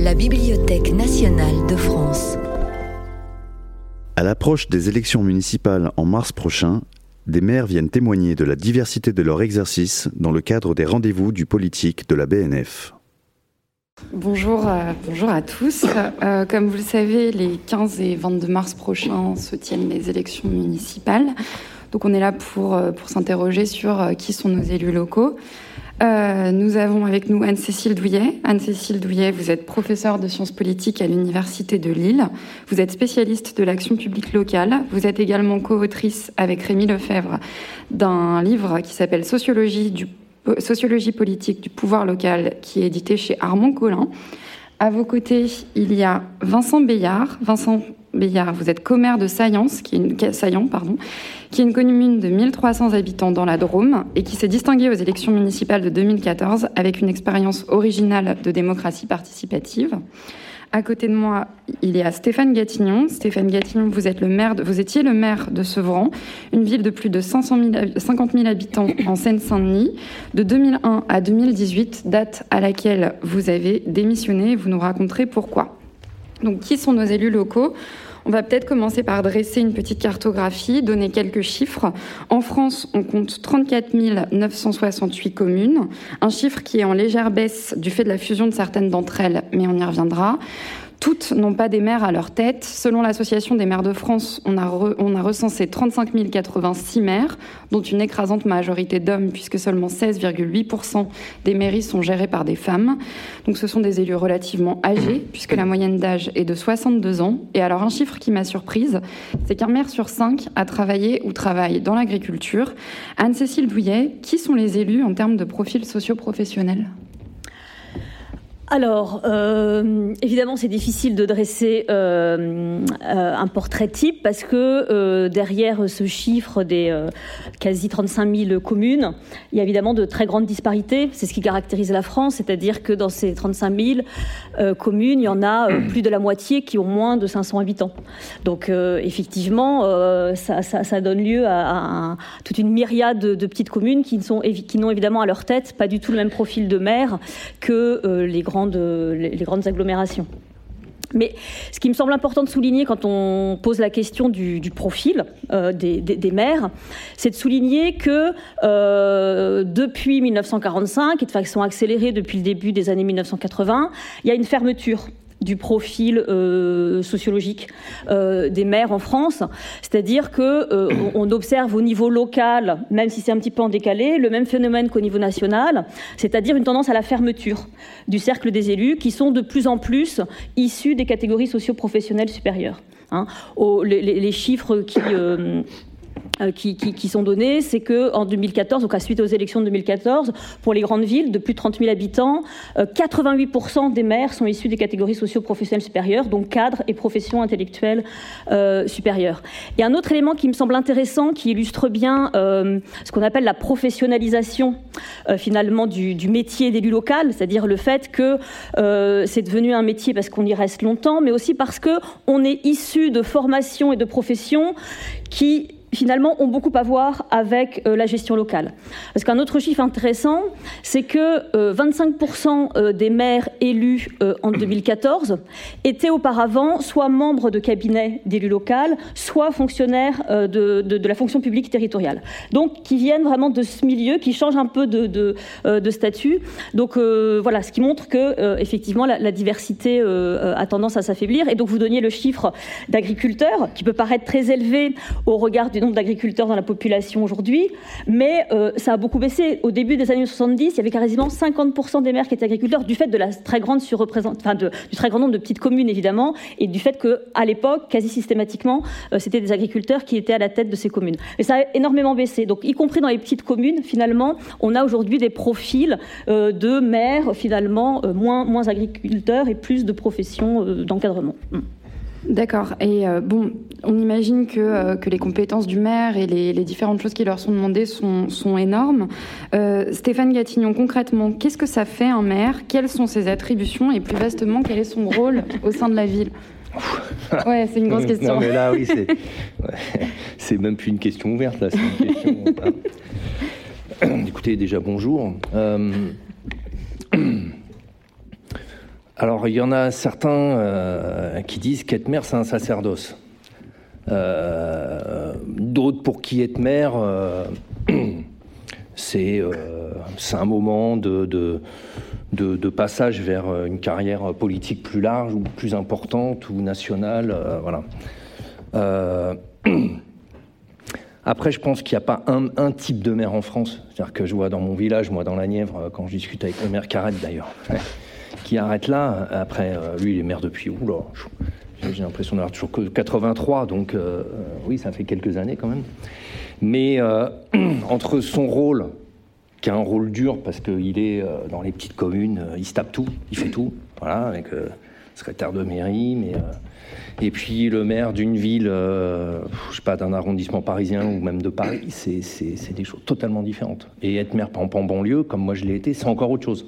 La Bibliothèque nationale de France. À l'approche des élections municipales en mars prochain, des maires viennent témoigner de la diversité de leur exercice dans le cadre des rendez-vous du politique de la BNF. Bonjour, euh, bonjour à tous. Euh, comme vous le savez, les 15 et 22 mars prochains se tiennent les élections municipales. Donc on est là pour, euh, pour s'interroger sur qui sont nos élus locaux. Euh, nous avons avec nous Anne-Cécile Douillet. Anne-Cécile Douillet, vous êtes professeure de sciences politiques à l'Université de Lille. Vous êtes spécialiste de l'action publique locale. Vous êtes également co-autrice avec Rémi Lefebvre d'un livre qui s'appelle Sociologie, politique du pouvoir local qui est édité chez Armand Collin. À vos côtés, il y a Vincent Bayard. Vincent Bayard, vous êtes commère de Saillance, qui est une, Saillant, qui est une commune de 1300 habitants dans la Drôme et qui s'est distinguée aux élections municipales de 2014 avec une expérience originale de démocratie participative. À côté de moi, il y a Stéphane Gatignon. Stéphane Gatignon, vous, êtes le maire de, vous étiez le maire de Sevran, une ville de plus de 500 000, 50 000 habitants en Seine-Saint-Denis, de 2001 à 2018, date à laquelle vous avez démissionné. Vous nous raconterez pourquoi. Donc, qui sont nos élus locaux? On va peut-être commencer par dresser une petite cartographie, donner quelques chiffres. En France, on compte 34 968 communes, un chiffre qui est en légère baisse du fait de la fusion de certaines d'entre elles, mais on y reviendra. Toutes n'ont pas des maires à leur tête. Selon l'Association des maires de France, on a, recensé 35 086 maires, dont une écrasante majorité d'hommes, puisque seulement 16,8% des mairies sont gérées par des femmes. Donc ce sont des élus relativement âgés, puisque la moyenne d'âge est de 62 ans. Et alors un chiffre qui m'a surprise, c'est qu'un maire sur cinq a travaillé ou travaille dans l'agriculture. Anne-Cécile Douillet, qui sont les élus en termes de profil socio-professionnel alors, euh, évidemment, c'est difficile de dresser euh, euh, un portrait type parce que derrière ce chiffre des quasi 35 000 communes, il y a évidemment de très grandes disparités. C'est ce qui caractérise la France, c'est-à-dire que dans ces 35 000 communes, il y en a plus de la moitié qui ont moins de 500 habitants. Donc, effectivement, ça, donne lieu à, toute une myriade de, petites communes qui n'ont évidemment à leur tête pas du tout le même profil de maire que les grands les, grandes agglomérations. Mais ce qui me semble important de souligner quand on pose la question du, profil euh, des, maires, c'est de souligner que euh, depuis 1945, et de façon accélérée depuis le début des années 1980, il y a une fermeture du profil euh, sociologique euh, des maires en France. C'est-à-dire que euh, on observe au niveau local, même si c'est un petit peu en décalé, le même phénomène qu'au niveau national, c'est-à-dire une tendance à la fermeture du cercle des élus qui sont de plus en plus issus des catégories socio-professionnelles supérieures. Hein. les, chiffres qui euh, qui, sont données, c'est que en 2014, donc à suite aux élections de 2014, pour les grandes villes de plus de 30 000 habitants, 88% euh, des maires sont issus des catégories socio-professionnelles supérieures, donc cadres et professions intellectuelles euh, supérieures. Et un autre élément qui me semble intéressant, qui illustre bien ce qu'on appelle la professionnalisation finalement du, du métier d'élu local, c'est-à-dire le fait que c'est devenu un métier parce qu'on y reste longtemps, mais aussi parce que on est issu de formations et de professions qui finalement ont beaucoup à voir avec euh, la gestion locale. Parce qu'un autre chiffre intéressant, c'est que 25% euh, euh, des maires élus en 2014 étaient auparavant soit membres de cabinets d'élus locaux, soit fonctionnaires de, la fonction publique territoriale. Donc qui viennent vraiment de ce milieu, qui changent un peu de, statut. Donc voilà, ce qui montre que effectivement la, la diversité a tendance à s'affaiblir. Et donc vous donniez le chiffre d'agriculteurs, qui peut paraître très élevé au regard du nombre d'agriculteurs dans la population aujourd'hui, mais euh, ça a beaucoup baissé. Au début des années 70, il y avait quasiment 50% des maires qui étaient agriculteurs, du fait de la très grande enfin du très grand nombre de petites communes évidemment, et du fait qu'à l'époque, quasi systématiquement, euh, c'était des agriculteurs qui étaient à la tête de ces communes. Et ça a énormément baissé. Donc, y compris dans les petites communes, finalement, on a aujourd'hui des profils euh, de maires finalement moins, agriculteurs et plus de professions d'encadrement. Mm. D'accord. Et euh, bon, on imagine que, euh, que, les compétences du maire et les, différentes choses qui leur sont demandées sont, sont énormes. Euh, Stéphane Gatignon, concrètement, qu'est-ce que ça fait un maire? Quelles sont ses attributions? Et plus vastement, quel est son rôle au sein de la ville? Ouais, c'est une grosse question. Non, mais là, oui, c'est, c'est même plus une question ouverte, là, c'est une question. Écoutez, déjà, bonjour. Alors, il y en a certains euh, qui disent qu'être maire, c'est un sacerdoce. Euh, d'autres pour qui être maire, euh, c'est un moment de, passage vers une carrière politique plus large ou plus importante ou nationale. voilà. Après, je pense qu'il n'y a pas un, type de maire en France. C'est-à-dire que je vois dans mon village, moi dans la Nièvre, quand je discute avec le maire Carrette d'ailleurs, qui arrête là. Après, euh, lui, il est maire depuis, oula, j'ai l'impression d'avoir toujours que 83, donc euh, oui, ça fait quelques années quand même. Mais euh, entre son rôle, qui a un rôle dur parce qu'il est dans les petites communes, il se tape tout, il fait tout, voilà, avec secrétaire de mairie, mais et puis le maire d'une ville, je sais pas, d'un arrondissement parisien ou même de Paris, c'est des choses totalement différentes. Et être maire par en banlieue, comme moi je l'ai été, c'est encore autre chose.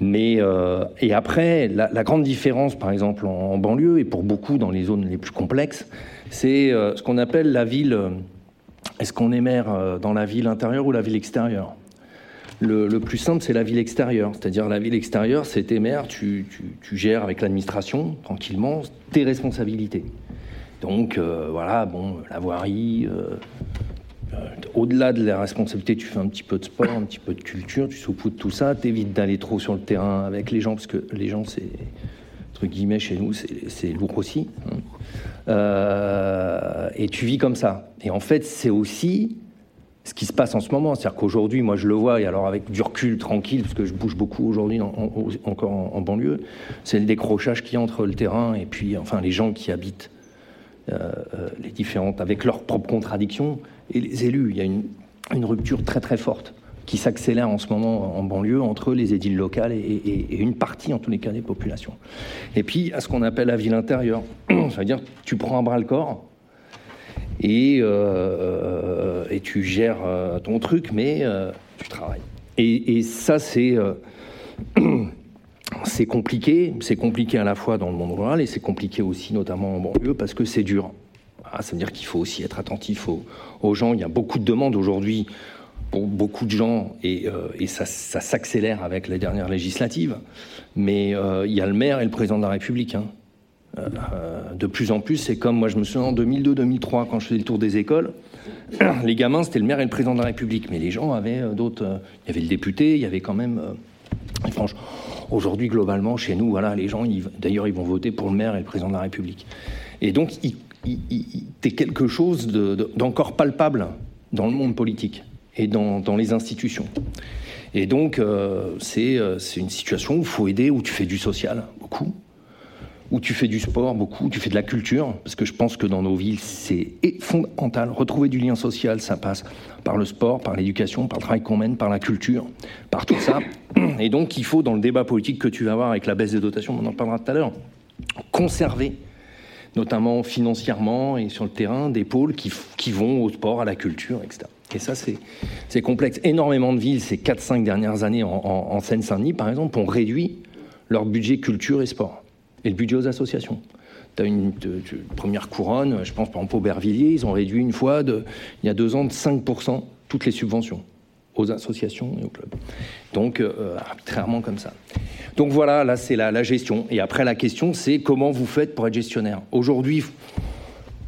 Mais euh, et après, la, grande différence, par exemple, en, banlieue et pour beaucoup dans les zones les plus complexes, c'est euh, ce qu'on appelle la ville. Euh, est-ce qu'on est maire dans la ville intérieure ou la ville extérieure? Le, plus simple, c'est la ville extérieure. C'est-à-dire la ville extérieure, c'est tes maires, tu, tu, gères avec l'administration tranquillement tes responsabilités. Donc voilà, bon, la voirie, au-delà de la responsabilité, tu fais un petit peu de sport, un petit peu de culture, tu saupoudres tout ça, t'évites d'aller trop sur le terrain avec les gens, parce que les gens, c'est, entre guillemets, chez nous, c'est lourd aussi. Euh, et tu vis comme ça. Et en fait, c'est aussi ce qui se passe en ce moment. C'est-à-dire qu'aujourd'hui, moi, je le vois, et alors avec du recul tranquille, parce que je bouge beaucoup aujourd'hui encore en, banlieue, c'est le décrochage qui entre le terrain et puis, enfin, les gens qui habitent euh, les différentes, avec leurs propres contradictions et les élus. Il y a une, rupture très très forte qui s'accélère en ce moment en banlieue entre les édiles locales et, une partie, en tous les cas, des populations. Et puis, à ce qu'on appelle la ville intérieure. Ça veut dire tu prends un bras le corps et, euh, et tu gères euh, ton truc, mais euh, tu travailles. Et, ça, c'est... c'est compliqué, c'est compliqué à la fois dans le monde rural et c'est compliqué aussi notamment en banlieue parce que c'est dur. Ah, ça veut dire qu'il faut aussi être attentif aux, gens. Il y a beaucoup de demandes aujourd'hui pour beaucoup de gens et, euh, ça, s'accélère avec les dernières législatives. Mais euh, il y a le maire et le président de la République. Hein. Euh, de plus en plus, c'est comme moi je me souviens en 2002-2003 quand je faisais le tour des écoles. les gamins, c'était le maire et le président de la République. Mais les gens avaient d'autres. il y avait le député, il y avait quand même. franchement, aujourd'hui, globalement, chez nous, voilà, les gens, d'ailleurs, ils vont voter pour le maire et le président de la République. Et donc, ils t'es quelque chose d'encore palpable dans le monde politique et dans, les institutions. Et donc, euh, euh, c'est une situation où il faut aider, où tu fais du social, beaucoup, où tu fais du sport, beaucoup, où tu fais de la culture, parce que je pense que dans nos villes, c'est fondamental. Retrouver du lien social, ça passe par le sport, par l'éducation, par le travail qu'on mène, par la culture, par tout ça. Et donc, il faut, dans le débat politique que tu vas avoir avec la baisse des dotations, on en parlera tout à l'heure, conserver notamment financièrement et sur le terrain, des pôles qui, vont au sport, à la culture, etc. Et ça, c'est complexe. Énormément de villes, ces 4-5 dernières années, en, Seine-Saint-Denis, par exemple, ont réduit leur budget culture et sport, et le budget aux associations. Tu as une, première couronne, je pense par exemple Aubervilliers, ils ont réduit une fois, de, il y a deux ans, de 5% toutes les subventions aux associations et aux clubs. Donc, euh, arbitrairement comme ça. Donc voilà, là, c'est la, gestion. Et après, la question, c'est comment vous faites pour être gestionnaire Aujourd'hui,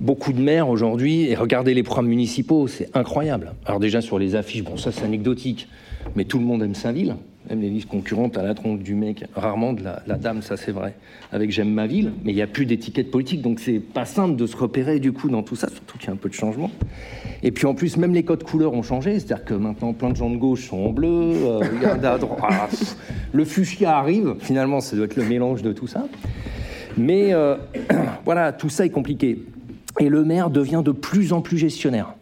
beaucoup de maires, aujourd'hui, et regardez les programmes municipaux, c'est incroyable. Alors déjà, sur les affiches, bon, ça, c'est anecdotique, mais tout le monde aime sa ville même les listes concurrentes à la tronche du mec, rarement de la, dame, ça c'est vrai, avec J'aime ma ville, mais il n'y a plus d'étiquette politique, donc c'est pas simple de se repérer du coup dans tout ça, surtout qu'il y a un peu de changement. Et puis en plus, même les codes couleurs ont changé, c'est-à-dire que maintenant plein de gens de gauche sont en bleu, euh, à droite, le fuchsia arrive, finalement ça doit être le mélange de tout ça. Mais euh, voilà, tout ça est compliqué. Et le maire devient de plus en plus gestionnaire.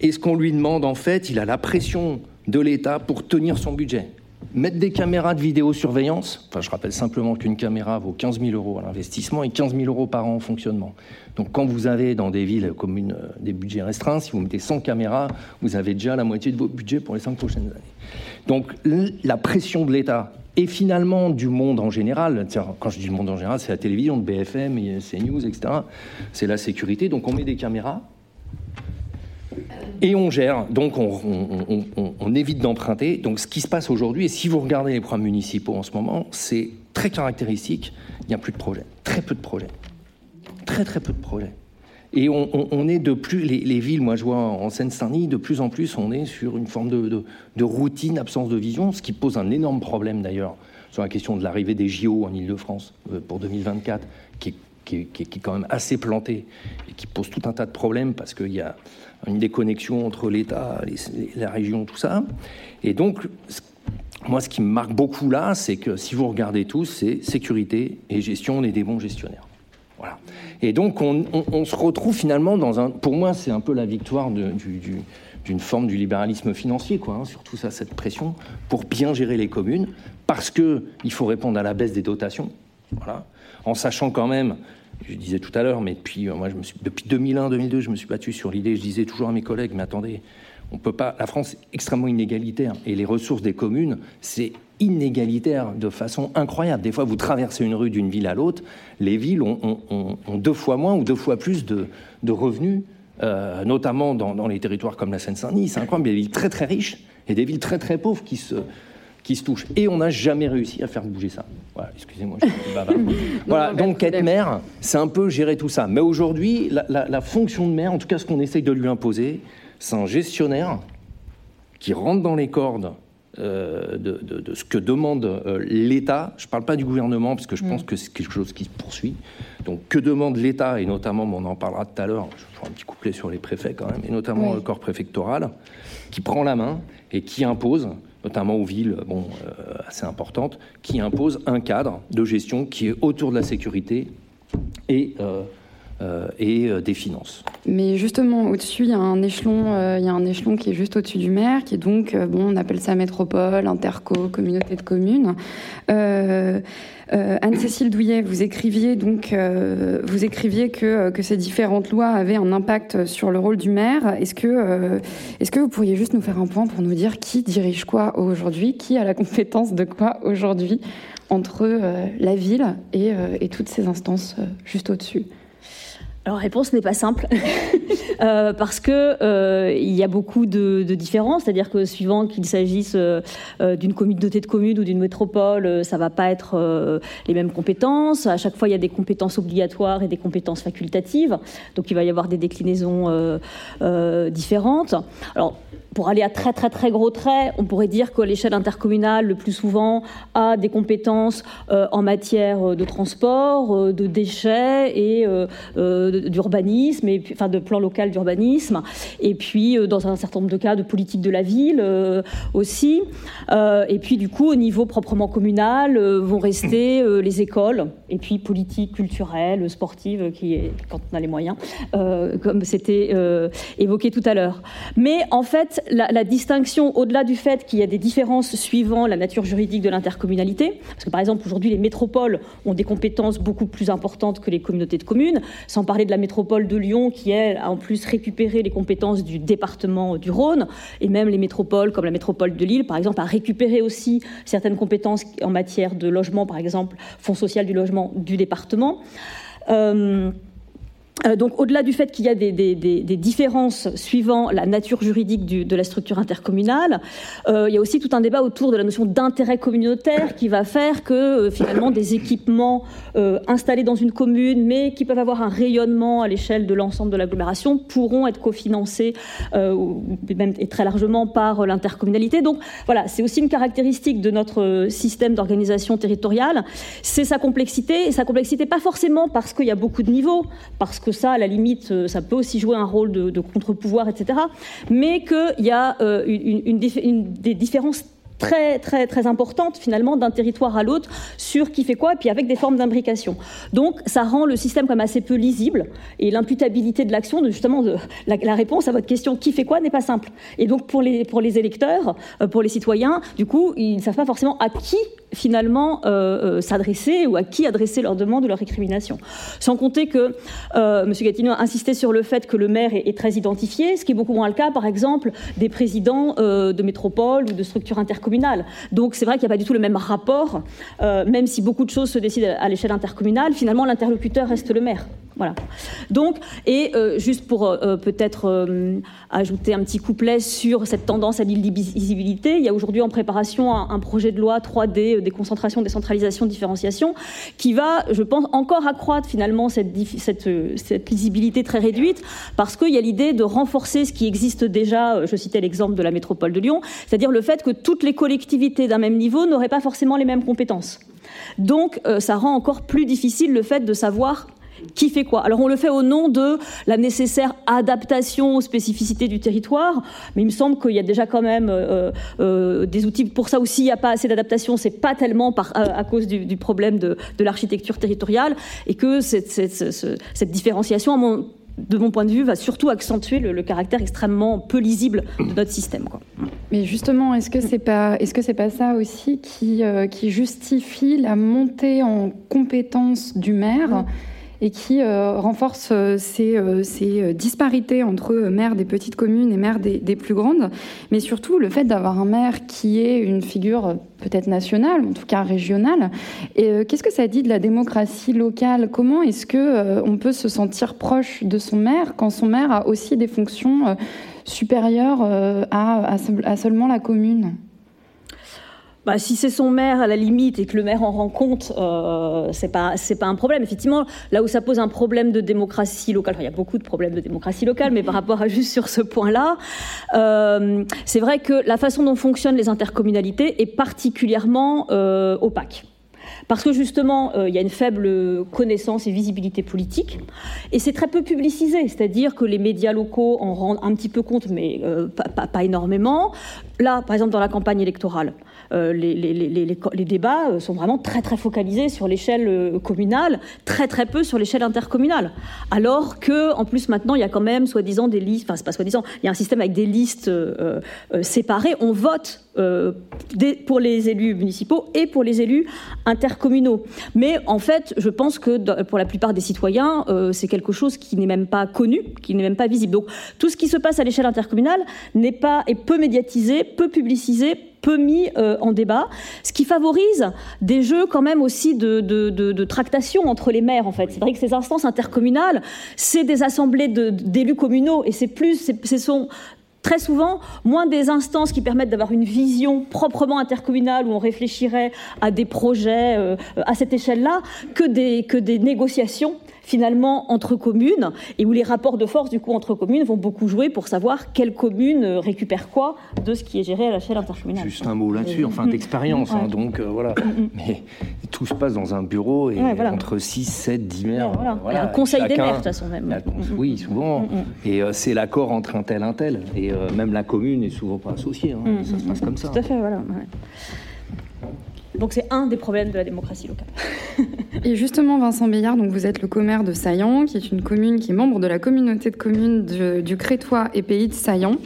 Et ce qu'on lui demande, en fait, il a la pression de l'État pour tenir son budget. Mettre des caméras de vidéosurveillance, enfin je rappelle simplement qu'une caméra vaut 15 000 euros à l'investissement et 15 000 euros par an en fonctionnement. Donc quand vous avez dans des villes communes euh, des budgets restreints, si vous mettez 100 caméras, vous avez déjà la moitié de votre budget pour les 5 prochaines années. Donc la pression de l'État et finalement du monde en général, quand je dis le monde en général, c'est la télévision, de BFM, CNews, etc. C'est la sécurité, donc on met des caméras et on gère, donc on, évite d'emprunter. Donc ce qui se passe aujourd'hui, et si vous regardez les programmes municipaux en ce moment, c'est très caractéristique, il n'y a plus de projets, très peu de projets, très très peu de projets. Et on, est de plus, les, villes, moi je vois en Seine-Saint-Denis, de plus en plus, on est sur une forme de, routine, absence de vision, ce qui pose un énorme problème d'ailleurs sur la question de l'arrivée des JO en Ile-de-France euh, pour 2024, qui est, quand même assez planté et qui pose tout un tas de problèmes parce qu'il y a une déconnexion entre l'État, la région, tout ça. Et donc, moi, ce qui me marque beaucoup là, c'est que si vous regardez tous, c'est sécurité et gestion, on est des bons gestionnaires. Voilà. Et donc, on, se retrouve finalement dans un. Pour moi, c'est un peu la victoire d'une forme du libéralisme financier, quoi, hein, surtout ça, cette pression, pour bien gérer les communes, parce qu'il faut répondre à la baisse des dotations, voilà, en sachant quand même, je disais tout à l'heure, mais depuis, euh, moi, me suis, depuis 2001-2002, je me suis battu sur l'idée, je disais toujours à mes collègues, mais attendez, on peut pas. La France est extrêmement inégalitaire et les ressources des communes, c'est inégalitaire de façon incroyable. Des fois, vous traversez une rue d'une ville à l'autre, les villes ont, deux fois moins ou deux fois plus de, revenus, euh, notamment dans, les territoires comme la Seine-Saint-Denis. C'est incroyable. Des villes très très riches et des villes très très pauvres qui se, qui se touchent. Et on n'a jamais réussi à faire bouger ça. Voilà, excusez-moi, je suis bavard. voilà, donc être maire, c'est un peu gérer tout ça. Mais aujourd'hui, la, la fonction de maire, en tout cas ce qu'on essaye de lui imposer, c'est un gestionnaire qui rentre dans les cordes euh, de, ce que demande euh, l'État. Je ne parle pas du gouvernement, parce que je pense mm. que c'est quelque chose qui se poursuit. Donc, que demande l'État, et notamment, on en parlera tout à l'heure, je ferai un petit couplet sur les préfets quand même, et notamment le corps préfectoral, qui prend la main et qui impose, notamment aux villes euh, assez importantes, qui impose un cadre de gestion qui est autour de la sécurité et euh, et euh, des finances. Mais justement, au-dessus, il y a un échelon, euh, il y a un échelon qui est juste au-dessus du maire, qui est donc, bon, on appelle ça métropole, interco, communauté de communes. Anne-Cécile Douillet, vous écriviez donc, vous écriviez que, que ces différentes lois avaient un impact sur le rôle du maire. Est-ce que, est-ce que vous pourriez juste nous faire un point pour nous dire qui dirige quoi aujourd'hui, qui a la compétence de quoi aujourd'hui entre la ville et, et toutes ces instances juste au-dessus? Alors, réponse n'est pas simple, euh, parce que euh, il y a beaucoup de, différences, c'est-à-dire que suivant qu'il s'agisse euh, d'une communauté de communes ou d'une métropole, ça va pas être les mêmes compétences. À chaque fois, il y a des compétences obligatoires et des compétences facultatives, donc il va y avoir des déclinaisons différentes. Alors, pour aller à très très très gros traits, on pourrait dire que l'échelle intercommunale, le plus souvent, a des compétences euh, en matière de transport, euh, de déchets et euh, d'urbanisme, et enfin de plan local d'urbanisme, et puis dans un certain nombre de cas de politique de la ville aussi. et puis du coup, au niveau proprement communal, vont rester les écoles, et puis politique culturelle, sportive, qui est quand on a les moyens, comme c'était évoqué tout à l'heure. Mais en fait, la, distinction, au-delà du fait qu'il y a des différences suivant la nature juridique de l'intercommunalité, parce que par exemple aujourd'hui les métropoles ont des compétences beaucoup plus importantes que les communautés de communes, sans parler de la métropole de Lyon qui elle a en plus récupéré les compétences du département du Rhône, et même les métropoles comme la métropole de Lille par exemple a récupéré aussi certaines compétences en matière de logement, par exemple fonds social du logement du département. Euh, donc, au-delà du fait qu'il y a des, différences suivant la nature juridique de la structure intercommunale, euh, il y a aussi tout un débat autour de la notion d'intérêt communautaire qui va faire que euh, finalement des équipements installés dans une commune, mais qui peuvent avoir un rayonnement à l'échelle de l'ensemble de l'agglomération, pourront être cofinancés et très largement par l'intercommunalité. Donc, voilà, c'est aussi une caractéristique de notre système d'organisation territoriale, c'est sa complexité, et sa complexité pas forcément parce qu'il y a beaucoup de niveaux, parce que que ça, à la limite, euh, ça peut aussi jouer un rôle de, contre-pouvoir, etc. Mais qu'il y a euh, une, des différences très très très importante finalement d'un territoire à l'autre sur qui fait quoi et puis avec des formes d'imbrication. Donc ça rend le système comme assez peu lisible et l'imputabilité de l'action, justement de, la, réponse à votre question qui fait quoi n'est pas simple. Et donc pour les pour les électeurs, euh, pour les citoyens, du coup ils ne savent pas forcément à qui finalement euh, euh, s'adresser ou à qui adresser leurs demandes ou leurs récriminations. Sans compter que euh, M. Gatineau a insisté sur le fait que le maire est, très identifié, ce qui est beaucoup moins le cas, par exemple, des présidents de métropole ou de structures intercommunales donc c'est vrai qu'il n'y a pas du tout le même rapport, euh, même si beaucoup de choses se décident à l'échelle intercommunale, finalement l'interlocuteur reste le maire. Voilà. Donc, et euh, juste pour euh, euh, peut-être ajouter un petit couplet sur cette tendance à l'illisibilité, il y a aujourd'hui en préparation un, projet de loi 3D, déconcentration, décentralisation, différenciation, qui va, je pense, encore accroître finalement cette, cette, cette lisibilité très réduite, parce qu'il y a l'idée de renforcer ce qui existe déjà, je citais l'exemple de la métropole de Lyon, c'est-à-dire le fait que toutes les collectivités d'un même niveau n'auraient pas forcément les mêmes compétences. Donc, ça rend encore plus difficile le fait de savoir qui fait quoi? Alors on le fait au nom de la nécessaire adaptation aux spécificités du territoire, mais il me semble qu'il y a déjà quand même euh, euh, des outils pour ça aussi. Il n'y a pas assez d'adaptation, c'est pas tellement à, cause du, problème de, l'architecture territoriale, et que cette, différenciation, de mon point de vue, va surtout accentuer le, caractère extrêmement peu lisible de notre système. Mais justement, est-ce que c'est pas, est-ce que c'est pas ça aussi euh, qui justifie la montée en compétence du maire? Et qui euh, renforce euh, ces, euh, disparités entre maires des petites communes et maires des, plus grandes, mais surtout le fait d'avoir un maire qui est une figure peut-être nationale, en tout cas régionale. Et qu'est-ce que ça dit de la démocratie locale? Comment est-ce que on peut se sentir proche de son maire quand son maire a aussi des fonctions supérieures à seulement la commune? Bah, si c'est son maire à la limite et que le maire en rend compte, euh, c'est pas c'est pas un problème. Effectivement, là où ça pose un problème de démocratie locale, il y a beaucoup de problèmes de démocratie locale, mais par rapport à juste sur ce point-là, euh, c'est vrai que la façon dont fonctionnent les intercommunalités est particulièrement euh, opaque. Parce que justement, euh, il y a une faible connaissance et visibilité politique, et c'est très peu publicisé, c'est-à-dire que les médias locaux en rendent un petit peu compte, mais euh, pas, pas, énormément. Là, par exemple, dans la campagne électorale, les, les, débats euh, sont vraiment très très focalisés sur l'échelle euh, communale, très très peu sur l'échelle intercommunale. Alors que, en plus, maintenant, il y a quand même, soi-disant, des listes, enfin, c'est pas soi-disant, il y a un système avec des listes séparées. On vote pour les élus municipaux et pour les élus intercommunaux. Mais en fait, je pense que pour la plupart des citoyens, c'est quelque chose qui n'est même pas connu, qui n'est même pas visible. Donc, tout ce qui se passe à l'échelle intercommunale n'est pas est peu médiatisé, peu publicisé, peu mis euh, en débat, ce qui favorise des jeux quand même aussi de, de, tractation entre les maires en fait. C'est vrai que ces instances intercommunales, c'est des assemblées d'élus communaux et c'est plus, ce sont très souvent moins des instances qui permettent d'avoir une vision proprement intercommunale où on réfléchirait à des projets euh, à cette échelle-là que des, que des négociations finalement entre communes et où les rapports de force du coup entre communes vont beaucoup jouer pour savoir quelle commune euh, récupère quoi de ce qui est géré à la l'échelle intercommunale. Juste un mot là-dessus, enfin d'expérience, hein, donc euh, voilà. Mais tout se passe dans un bureau et entre 6, 7, 10 maires. Voilà. un conseil des maires de toute façon même. oui, souvent. Et euh, c'est l'accord entre un tel un tel. Et même la commune n'est souvent pas associée. Hein. Ça se passe comme ça. Tout à fait, voilà. Donc c'est un des problèmes de la démocratie locale. Et justement, Vincent Béillard, donc vous êtes le commaire de Saillant, qui est une commune qui est membre de la communauté de communes du Crétois et Pays de Saillant.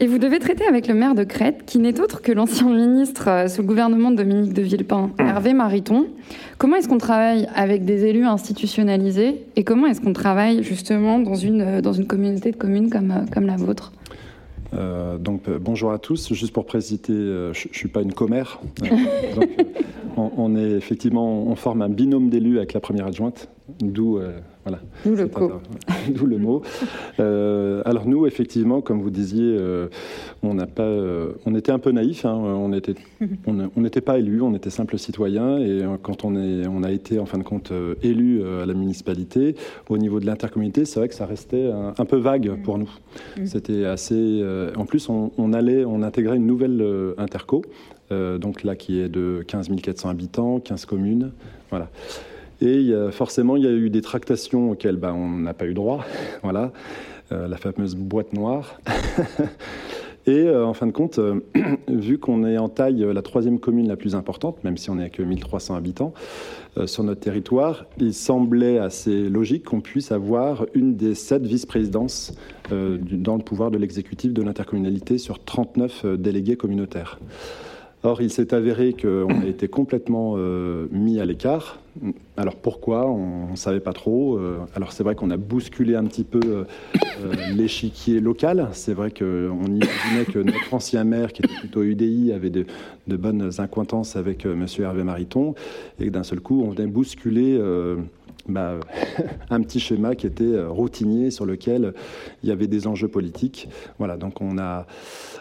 Et vous devez traiter avec le maire de Crète, qui n'est autre que l'ancien ministre euh, sous le gouvernement de Dominique de Villepin, Hervé Mariton. Comment est-ce qu'on travaille avec des élus institutionnalisés et comment est-ce qu'on travaille justement dans une, euh, dans une communauté de communes comme, euh, comme la vôtre? Euh, donc bonjour à tous. Juste pour préciser, je, ne suis pas une commère. on, est effectivement, on forme un binôme d'élus avec la première adjointe, d'où voilà. D'où le, D'où le mot. Euh, alors nous, effectivement, comme vous disiez, euh, on n'a pas, euh, on était un peu naïf. Hein. on était, on n'était pas élus, on était simples citoyens. Et quand on est, on a été en fin de compte élu à la municipalité, au niveau de l'intercommunalité, c'est vrai que ça restait un, peu vague pour nous. Mm. C'était assez. en plus, on, on, allait, on intégrait une nouvelle interco, donc là qui est de 15 400 habitants, 15 communes, voilà. Et forcément, il y a eu des tractations auxquelles ben, on n'a pas eu droit. voilà, euh, la fameuse boîte noire. Et euh, en fin de compte, euh, vu qu'on est en taille la troisième commune la plus importante, même si on n'est que 1300 habitants sur notre territoire, il semblait assez logique qu'on puisse avoir une des sept vice-présidences dans le pouvoir de l'exécutif de l'intercommunalité sur 39 délégués communautaires. Or, il s'est avéré qu'on a été complètement euh, mis à l'écart. Alors pourquoi? On ne savait pas trop. Euh, alors c'est vrai qu'on a bousculé un petit peu euh, l'échiquier local. C'est vrai qu'on imaginait que notre ancien maire, qui était plutôt UDI, avait de, bonnes acquaintances avec M. Hervé Mariton, et d'un seul coup, on venait bousculer un petit schéma qui était routinier sur lequel il y avait des enjeux politiques. Voilà, donc on a,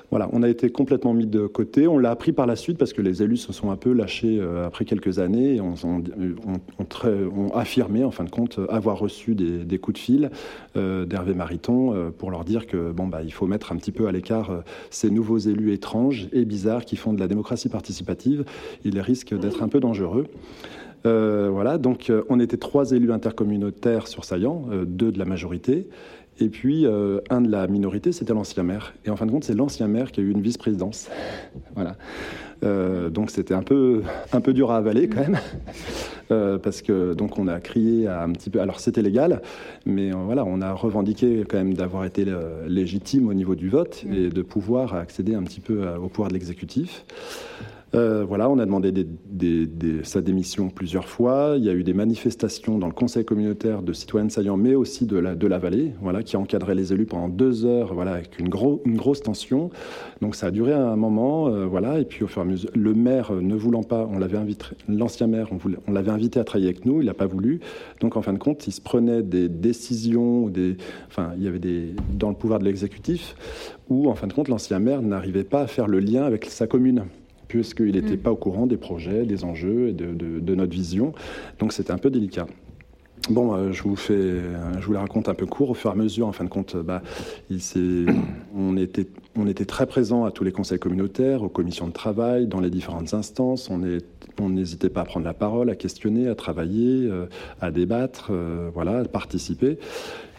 voilà, on a été complètement mis de côté. On l'a appris par la suite parce que les élus se sont un peu lâchés après quelques années et ont on, affirmé, en fin de compte, avoir reçu des, coups de fil d'Hervé Mariton pour leur dire que bon, bah, il faut mettre un petit peu à l'écart ces nouveaux élus étranges et bizarres qui font de la démocratie participative. Ils risquent d'être un peu dangereux. Euh, voilà, donc euh, on était trois élus intercommunautaires sur Saillant, euh, deux de la majorité, et puis un de la minorité, c'était l'ancien maire. Et en fin de compte, c'est l'ancien maire qui a eu une vice-présidence. voilà. donc c'était un peu, un peu dur à avaler quand même, parce que donc on a crié un petit peu. Alors c'était légal, mais voilà, on a revendiqué quand même d'avoir été légitime au niveau du vote et de pouvoir accéder un petit peu au pouvoir de l'exécutif. Euh, voilà, on a demandé sa démission plusieurs fois. Il y a eu des manifestations dans le conseil communautaire de citoyens saillants, mais aussi de la, de la vallée, voilà, qui encadré les élus pendant deux heures, voilà, avec une, grosse tension. Donc ça a duré un moment, euh, voilà. Et puis au fur et à mesure, le maire ne voulant pas, on l'avait invité, l'ancien maire, on, l'avait invité à travailler avec nous, il n'a pas voulu. Donc en fin de compte, il se prenait des décisions, enfin, il y avait des dans le pouvoir de l'exécutif où en fin de compte, l'ancien maire n'arrivait pas à faire le lien avec sa commune puisqu'il n'était mm. pas au courant des projets, des enjeux et de, notre vision. Donc c'était un peu délicat. Bon, euh, je vous fais, je vous la raconte un peu court. Au fur et à mesure, en fin de compte, bah, il on était, on était très présent à tous les conseils communautaires, aux commissions de travail, dans les différentes instances. On on n'hésitait pas à prendre la parole, à questionner, à travailler, euh, à débattre, euh, voilà, à participer.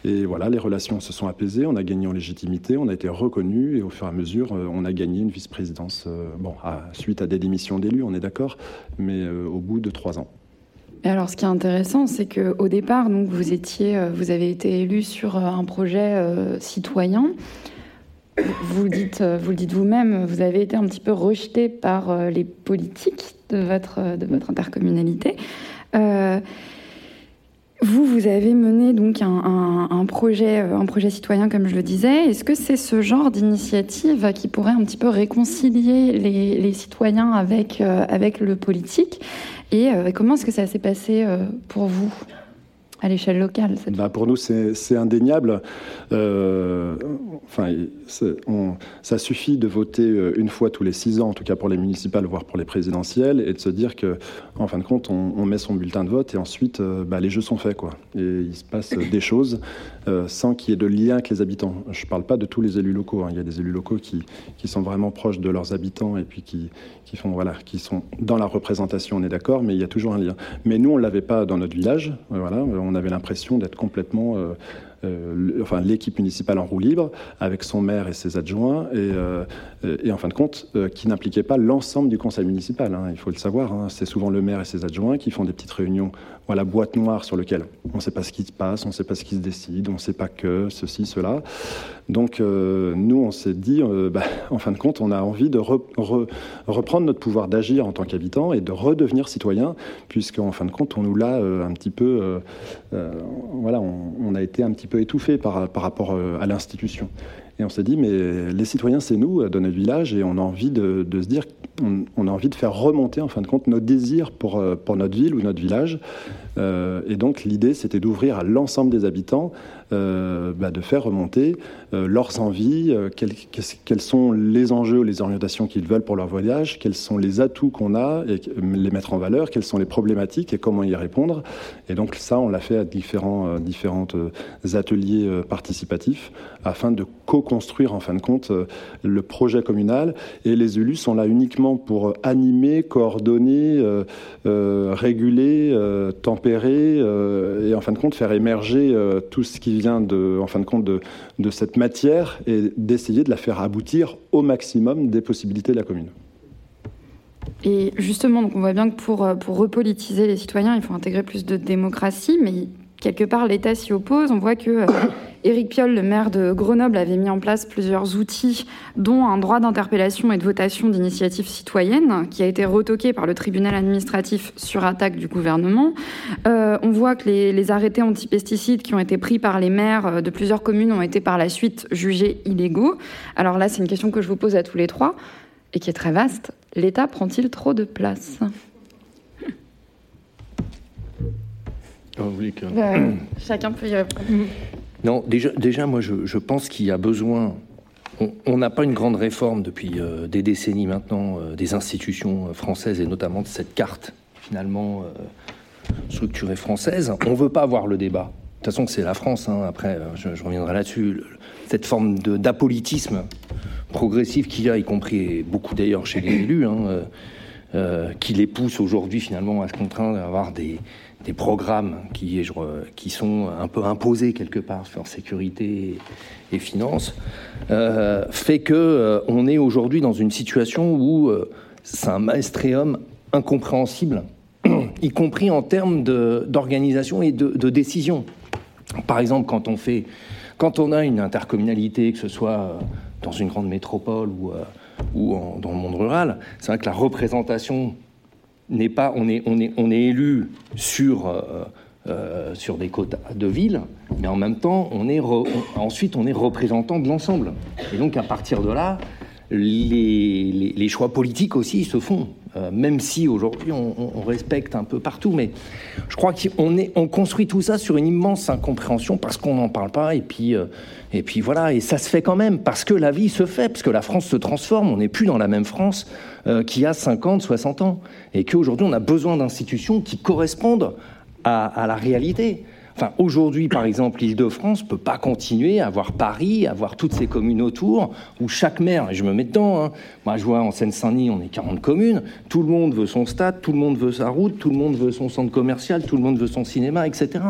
Et voilà, les relations se sont apaisées, on a gagné en légitimité, on a été reconnu et au fur et à mesure, euh, on a gagné une vice-présidence, euh, bon, suite à des démissions d'élus, on est d'accord, mais euh, au bout de trois ans. Et alors, ce qui est intéressant, c'est qu'au départ, donc, vous, étiez, vous avez été élu sur un projet citoyen. Vous le dites, vous le dites vous-même, vous avez été un petit peu rejeté par les politiques de votre, de votre intercommunalité. Vous, vous avez mené donc un, projet, euh, un projet citoyen, comme je le disais. Est-ce que c'est ce genre d'initiative qui pourrait un petit peu réconcilier les, citoyens avec, euh, avec le politique? Et euh, comment est-ce que ça s'est passé pour vous? À l'échelle locale bah Pour nous, c'est indéniable. Euh, enfin, ça suffit de voter euh, une fois tous les six ans, en tout cas pour les municipales, voire pour les présidentielles, et de se dire que, en fin de compte, on, met son bulletin de vote et ensuite, euh, bah, les jeux sont faits, quoi. Et il se passe des choses sans qu'il y ait de lien avec les habitants. Je ne parle pas de tous les élus locaux. Hein. Il y a des élus locaux qui, qui sont vraiment proches de leurs habitants et puis qui, qui font, voilà, qui sont dans la représentation, on est d'accord, mais il y a toujours un lien. Mais nous, on l'avait pas dans notre village. Voilà, on avait l'impression d'être complètement euh, euh, enfin l'équipe municipale en roue libre, avec son maire et ses adjoints, et, euh, en fin de compte, euh, qui n'impliquait pas l'ensemble du conseil municipal. Hein, il faut le savoir. Hein. c'est souvent le maire et ses adjoints qui font des petites réunions, voilà, boîte noire sur lequel on ne sait pas ce qui se passe, on ne sait pas ce qui se décide, on ne sait pas que ceci, cela. Donc nous, on s'est dit, bah, en fin de compte, on a envie de reprendre notre pouvoir d'agir en tant qu'habitant et de redevenir citoyen, puisqu'en fin de compte, on nous l'a un petit peu, voilà, on, a été un petit peu étouffé par, par rapport euh, à l'institution. Et on s'est dit, mais les citoyens, c'est nous, euh, dans notre village, et on a envie de, de se dire, on, a envie de faire remonter, en fin de compte, nos désirs pour, euh, pour notre ville ou notre village. Et donc, l'idée, c'était d'ouvrir à l'ensemble des habitants euh, bah, de faire remonter euh, leurs envies, euh, quels, sont les enjeux, les orientations qu'ils veulent pour leur voyage, quels sont les atouts qu'on a et les mettre en valeur, quelles sont les problématiques et comment y répondre. Et donc ça, on l'a fait à différents différentes ateliers participatifs afin de co-construire en fin de compte le projet communal. Et les élus sont là uniquement pour animer, coordonner, réguler, tempérer et en fin de compte faire émerger tout ce qui vient de, en fin de compte de, de cette matière et d'essayer de la faire aboutir au maximum des possibilités de la commune. Et justement, donc on voit bien que pour, pour repolitiser les citoyens, il faut intégrer plus de démocratie, mais quelque part l'État s'y oppose. On voit que euh, Éric Piolle, le maire de Grenoble, avait mis en place plusieurs outils, dont un droit d'interpellation et de votation d'initiative citoyenne, qui a été retoqué par le tribunal administratif sur attaque du gouvernement. Euh, on voit que les, arrêtés anti-pesticides qui ont été pris par les maires euh, de plusieurs communes ont été par la suite jugés illégaux. Alors là, c'est une question que je vous pose à tous les trois, et qui est très vaste. L'État prend-il trop de place? Bah, chacun peut y répondre. Non, déjà, déjà moi, je, je pense qu'il y a besoin. On n'a pas une grande réforme depuis euh, des décennies maintenant euh, des institutions euh, françaises et notamment de cette carte finalement structurée française. On ne veut pas avoir le débat. De toute façon, c'est la France. Hein, après, je, je, reviendrai là-dessus. Cette forme d'apolitisme progressif qu'il y a, y compris beaucoup d'ailleurs chez les élus, hein, qui les pousse aujourd'hui finalement à se contraindre à avoir des, des programmes qui, sont un peu imposés quelque part sur sécurité et, finances, euh, fait que euh, on est aujourd'hui dans une situation où euh, c'est un maestréum incompréhensible, y compris en termes d'organisation et de, décision. Par exemple, quand on fait, quand on a une intercommunalité, que ce soit dans une grande métropole ou dans le monde rural, c'est vrai que la représentation n'est pas, on est, on est, on est élu sur, euh, euh, sur des quotas de ville, mais en même temps, on est ensuite, on est représentant de l'ensemble. Et donc, à partir de là, les, les, choix politiques aussi se font, euh, même si aujourd'hui on, respecte un peu partout. Mais je crois qu'on on construit tout ça sur une immense incompréhension parce qu'on n'en parle pas. Et puis, et puis voilà, et ça se fait quand même parce que la vie se fait, parce que la France se transforme. On n'est plus dans la même France euh, qui a 50, 60 ans. Et qu'aujourd'hui, on a besoin d'institutions qui correspondent à, la réalité. Enfin, aujourd'hui, par exemple, l'Île-de-France ne peut pas continuer à avoir Paris, à avoir toutes ces communes autour, où chaque maire, et je me mets dedans, hein, moi je vois en Seine-Saint-Denis, on est 40 communes, tout le monde veut son stade, tout le monde veut sa route, tout le monde veut son centre commercial, tout le monde veut son cinéma, etc.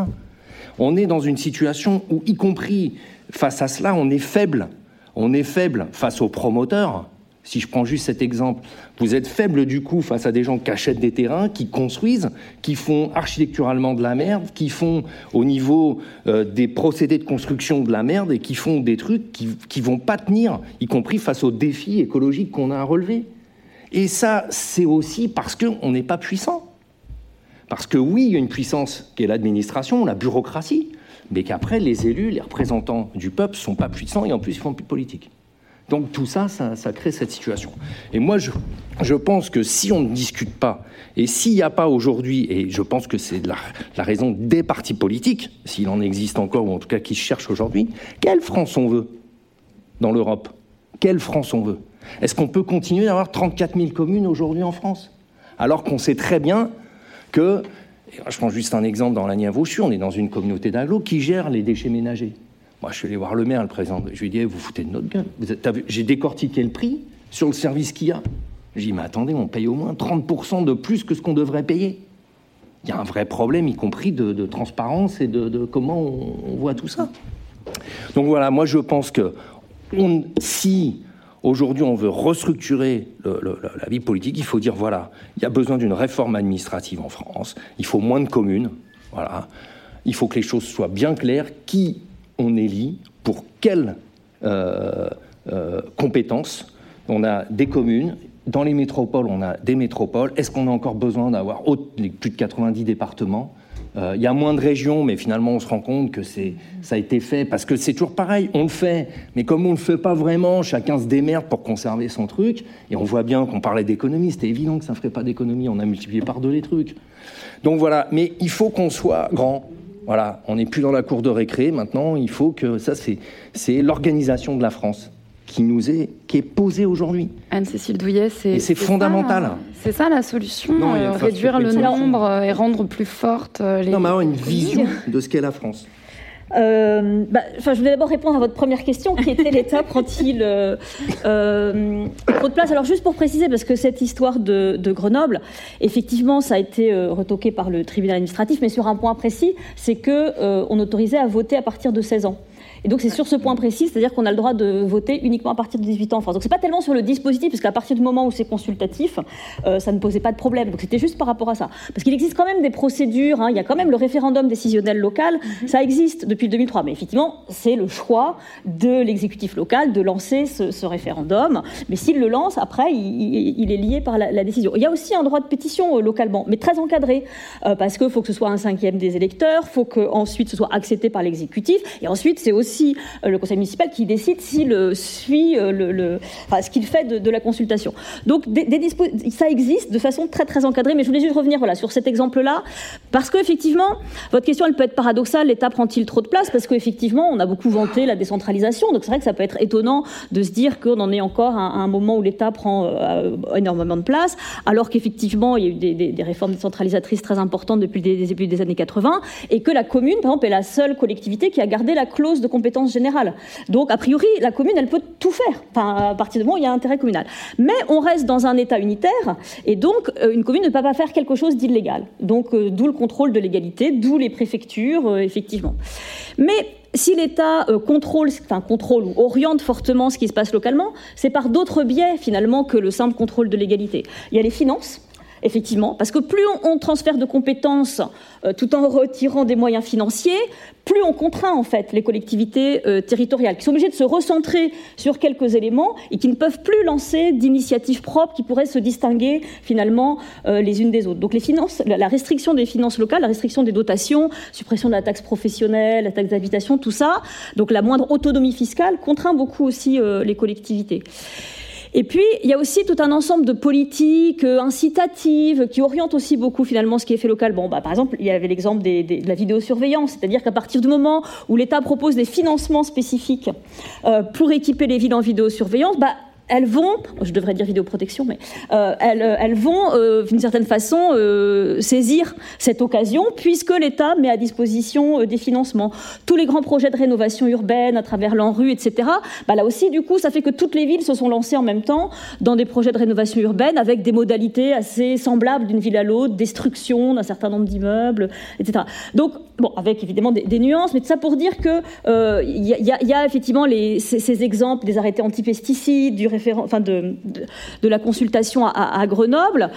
On est dans une situation où, y compris face à cela, on est faible. On est faible face aux promoteurs, si je prends juste cet exemple, vous êtes faible du coup face à des gens qui achètent des terrains, qui construisent, qui font architecturalement de la merde, qui font au niveau euh, des procédés de construction de la merde et qui font des trucs qui, qui vont pas tenir, y compris face aux défis écologiques qu'on a à relever. Et ça, c'est aussi parce qu'on n'est pas puissant. Parce que oui, il y a une puissance qui est l'administration, la bureaucratie, mais qu'après, les élus, les représentants du peuple, sont pas puissants et en plus, ils font plus de politique. Donc tout ça, ça, crée cette situation. Et moi, je, pense que si on ne discute pas, et s'il n'y a pas aujourd'hui, et je pense que c'est la, raison des partis politiques, s'il en existe encore, ou en tout cas qui cherchent aujourd'hui, quelle France on veut dans l'Europe? Quelle France on veut? Est-ce qu'on peut continuer d'avoir 34 000 communes aujourd'hui en France? Alors qu'on sait très bien que, je prends juste un exemple dans la Vauchu, on est dans une communauté d'agglo qui gère les déchets ménagers. Moi, je suis allé voir le maire, le président. Je lui ai dit, eh, vous foutez de notre gueule. J'ai décortiqué le prix sur le service qu'il y a. J'ai dit, mais attendez, on paye au moins 30% de plus que ce qu'on devrait payer. Il y a un vrai problème, y compris de, transparence et de, comment on, voit tout ça. Donc voilà, moi je pense que si aujourd'hui on veut restructurer la vie politique, il faut dire voilà, il y a besoin d'une réforme administrative en France, il faut moins de communes, voilà, il faut que les choses soient bien claires, qui on élit, pour quelles euh, euh, compétences. On a des communes, dans les métropoles, on a des métropoles. Est-ce qu'on a encore besoin d'avoir plus de 90 départements? Euh, Il y a moins de régions, mais finalement, on se rend compte que ça a été fait parce que c'est toujours pareil. On le fait, mais comme on ne le fait pas vraiment, chacun se démerde pour conserver son truc. Et on voit bien qu'on parlait d'économie. C'était évident que ça ne ferait pas d'économie. On a multiplié par deux les trucs. Donc voilà. Mais il faut qu'on soit grand. Voilà, on n'est plus dans la cour de récré. Maintenant, il faut que ça, c'est l'organisation de la France qui nous est qui est posée aujourd'hui. Anne-Cécile Douillet, c'est c'est fondamental. C'est ça la solution, euh, réduire le nombre et rendre plus forte euh, les. Non, mais avoir une vision de ce qu'est la France. Euh, bah, je voulais d'abord répondre à votre première question, qui était l'État prend-il euh, euh, trop de place Alors juste pour préciser, parce que cette histoire de, Grenoble, effectivement, ça a été euh, retoqué par le tribunal administratif, mais sur un point précis, c'est que on autorisait à voter à partir de 16 ans. Et donc c'est sur ce point précis, c'est-à-dire qu'on a le droit de voter uniquement à partir de 18 ans en France. Donc c'est pas tellement sur le dispositif, parce qu'à partir du moment où c'est consultatif, euh, ça ne posait pas de problème. Donc c'était juste par rapport à ça. Parce qu'il existe quand même des procédures, hein. il y a quand même le référendum décisionnel local, mhm. ça existe depuis 2003. Mais effectivement, c'est le choix de l'exécutif local de lancer ce, référendum. Mais s'il le lance, après, il, est lié par la, décision. Il y a aussi un droit de pétition euh, localement, mais très encadré, euh, parce qu'il faut que ce soit un cinquième des électeurs, il faut qu'ensuite ce soit accepté par l'exécutif, et ensuite c'est aussi aussi le conseil municipal qui décide s'il suit le, ce qu'il fait de, la consultation. Donc ça existe de façon très très encadrée, mais je voulais juste revenir voilà, sur cet exemple-là, parce qu'effectivement, votre question elle peut être paradoxale, l'État prend-il trop de place? Parce qu'effectivement, on a beaucoup vanté la décentralisation, donc c'est vrai que ça peut être étonnant de se dire qu'on en est encore à, un moment où l'État prend énormément de place, alors qu'effectivement, il y a eu des, réformes décentralisatrices très importantes depuis le début des années 80, et que la commune, par exemple, est la seule collectivité qui a gardé la clause de Donc, a priori, la commune, elle peut tout faire, enfin, à partir du moment où il y a intérêt communal. Mais on reste dans un État unitaire, et donc, euh, une commune ne peut pas faire quelque chose d'illégal. Donc, euh, d'où le contrôle de l'égalité, d'où les préfectures, euh, effectivement. Mais si l'État contrôle, enfin contrôle ou oriente fortement ce qui se passe localement, c'est par d'autres biais finalement que le simple contrôle de l'égalité. Il y a les finances, effectivement, parce que plus on, transfère de compétences euh, tout en retirant des moyens financiers, plus on contraint en fait les collectivités euh, territoriales, qui sont obligées de se recentrer sur quelques éléments et qui ne peuvent plus lancer d'initiatives propres qui pourraient se distinguer finalement euh, les unes des autres. Donc la restriction des finances locales, la restriction des dotations, suppression de la taxe professionnelle, la taxe d'habitation, tout ça, donc la moindre autonomie fiscale contraint beaucoup aussi les collectivités. Et puis, il y a aussi tout un ensemble de politiques euh, incitatives qui orientent aussi beaucoup finalement ce qui est fait local. Bon, bah, par exemple, il y avait l'exemple de la vidéosurveillance, c'est-à-dire qu'à partir du moment où l'État propose des financements spécifiques euh, pour équiper les villes en vidéosurveillance, bah, elles vont, je devrais dire vidéoprotection, mais euh, elles, euh, elles, vont euh, d'une certaine façon saisir cette occasion puisque l'État met à disposition des financements. Tous les grands projets de rénovation urbaine à travers l'ANRU, etc. Bah là aussi, du coup, ça fait que toutes les villes se sont lancées en même temps dans des projets de rénovation urbaine avec des modalités assez semblables d'une ville à l'autre, destruction d'un certain nombre d'immeubles, etc. Donc, bon, avec évidemment des, nuances, mais tout ça pour dire que il y, a effectivement ces, ces, exemples des arrêtés antipesticides, du enfin de, la consultation à, Grenoble,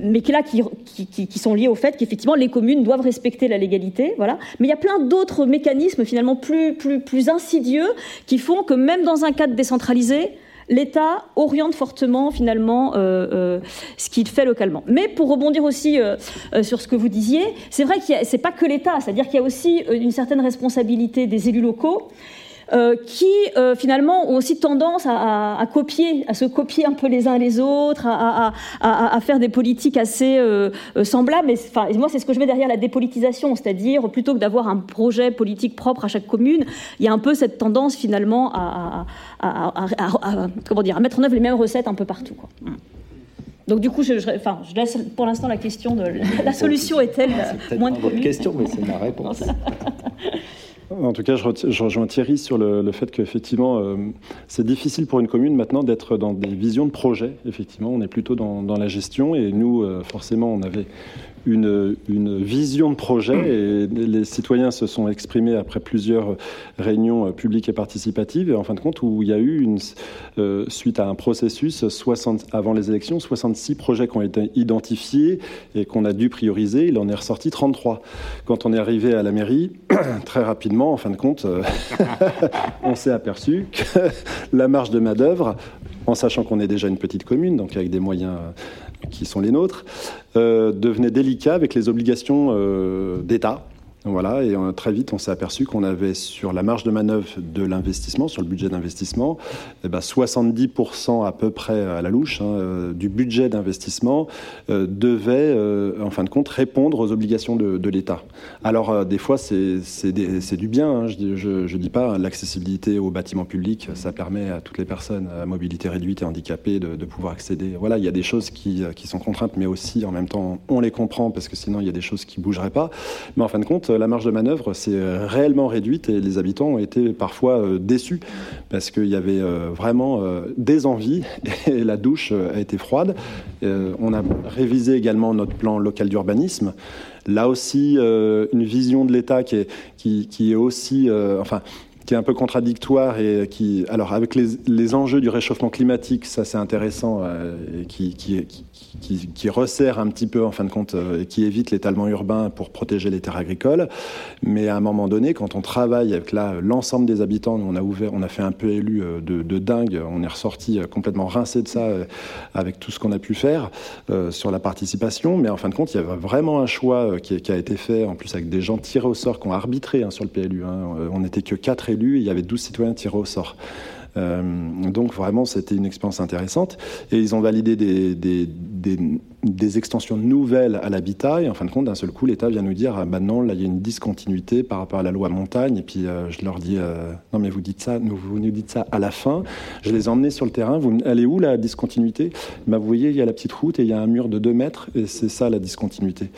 mais qui, là, qui, qui, sont liés au fait qu'effectivement les communes doivent respecter la légalité. Voilà. Mais il y a plein d'autres mécanismes finalement plus, plus, plus insidieux qui font que même dans un cadre décentralisé, l'État oriente fortement finalement euh, euh, ce qu'il fait localement. Mais pour rebondir aussi euh, sur ce que vous disiez, c'est vrai que c'est pas que l'État, c'est-à-dire qu'il y a aussi une certaine responsabilité des élus locaux euh, qui euh, finalement ont aussi tendance à, à, copier, à se copier un peu les uns les autres, à, à faire des politiques assez euh, semblables. Mais enfin, moi, c'est ce que je mets derrière la dépolitisation, c'est-à-dire plutôt que d'avoir un projet politique propre à chaque commune, il y a un peu cette tendance finalement à, comment dire, à mettre en œuvre les mêmes recettes un peu partout. Quoi. Donc du coup, je, je, enfin, je laisse pour l'instant la question de la solution est-elle moins de question, mais c'est ma réponse. En tout cas, je, rejoins Thierry sur le, fait qu'effectivement, euh, c'est difficile pour une commune maintenant d'être dans des visions de projet. Effectivement, on est plutôt dans, la gestion et nous, euh, forcément, on avait une, une, vision de projet et les citoyens se sont exprimés après plusieurs réunions publiques et participatives. Et en fin de compte où il y a eu une, euh, suite à un processus 60, avant les élections 66 projets qui ont été identifiés et qu'on a dû prioriser. Il en est ressorti 33 quand on est arrivé à la mairie très rapidement en fin de compte euh, on s'est aperçu que la marge de main d'œuvre en sachant qu'on est déjà une petite commune donc avec des moyens qui sont les nôtres, euh, devenait délicat avec les obligations euh, d'État voilà, et euh, très vite, on s'est aperçu qu'on avait sur la marge de manœuvre de l'investissement, sur le budget d'investissement, eh ben 70% à peu près à la louche hein, euh, du budget d'investissement euh, devait, en fin de compte, répondre aux obligations de, l'État. Alors, des fois, c'est du bien. Hein, je ne dis pas l'accessibilité aux bâtiments publics, ça permet à toutes les personnes à mobilité réduite et handicapées de, pouvoir accéder. Voilà, il y a des choses qui, qui sont contraintes, mais aussi, en même temps, on les comprend parce que sinon, il y a des choses qui bougeraient pas. Mais en fin de compte, la marge de manœuvre s'est euh, réellement réduite et les habitants ont été parfois euh, déçus parce qu'il y avait euh, vraiment des envies et la douche a été froide. On a révisé également notre plan local d'urbanisme. Là aussi, une vision de l'État qui est, aussi, enfin, qui est un peu contradictoire et qui, alors avec les, enjeux du réchauffement climatique, ça c'est intéressant, euh, qui, qui, qui, resserre un petit peu, en fin de compte, euh, et qui évite l'étalement urbain pour protéger les terres agricoles. Mais à un moment donné, quand on travaille avec l'ensemble des habitants, on a ouvert, on a fait un peu élu euh, de, dingue, on est ressorti euh, complètement rincé de ça avec tout ce qu'on a pu faire sur la participation. Mais en fin de compte, il y avait vraiment un choix qui, a été fait, en plus avec des gens tirés au sort, qui ont arbitré hein, sur le PLU. Hein. On n'était que quatre élus, et il y avait 12 citoyens tirés au sort. Euh, donc vraiment, c'était une expérience intéressante. Et ils ont validé des, extensions nouvelles à l'habitat. Et en fin de compte, d'un seul coup, l'État vient nous dire, ah, bah là, il y a une discontinuité par rapport à la loi montagne. Et puis euh, je leur dis, euh, non mais vous dites ça, vous nous dites ça à la fin. Je les ai emmenés sur le terrain. Vous, elle où la discontinuité? Bah, Vous voyez, il y a la petite route et il y a un mur de 2 mètres. Et c'est ça la discontinuité.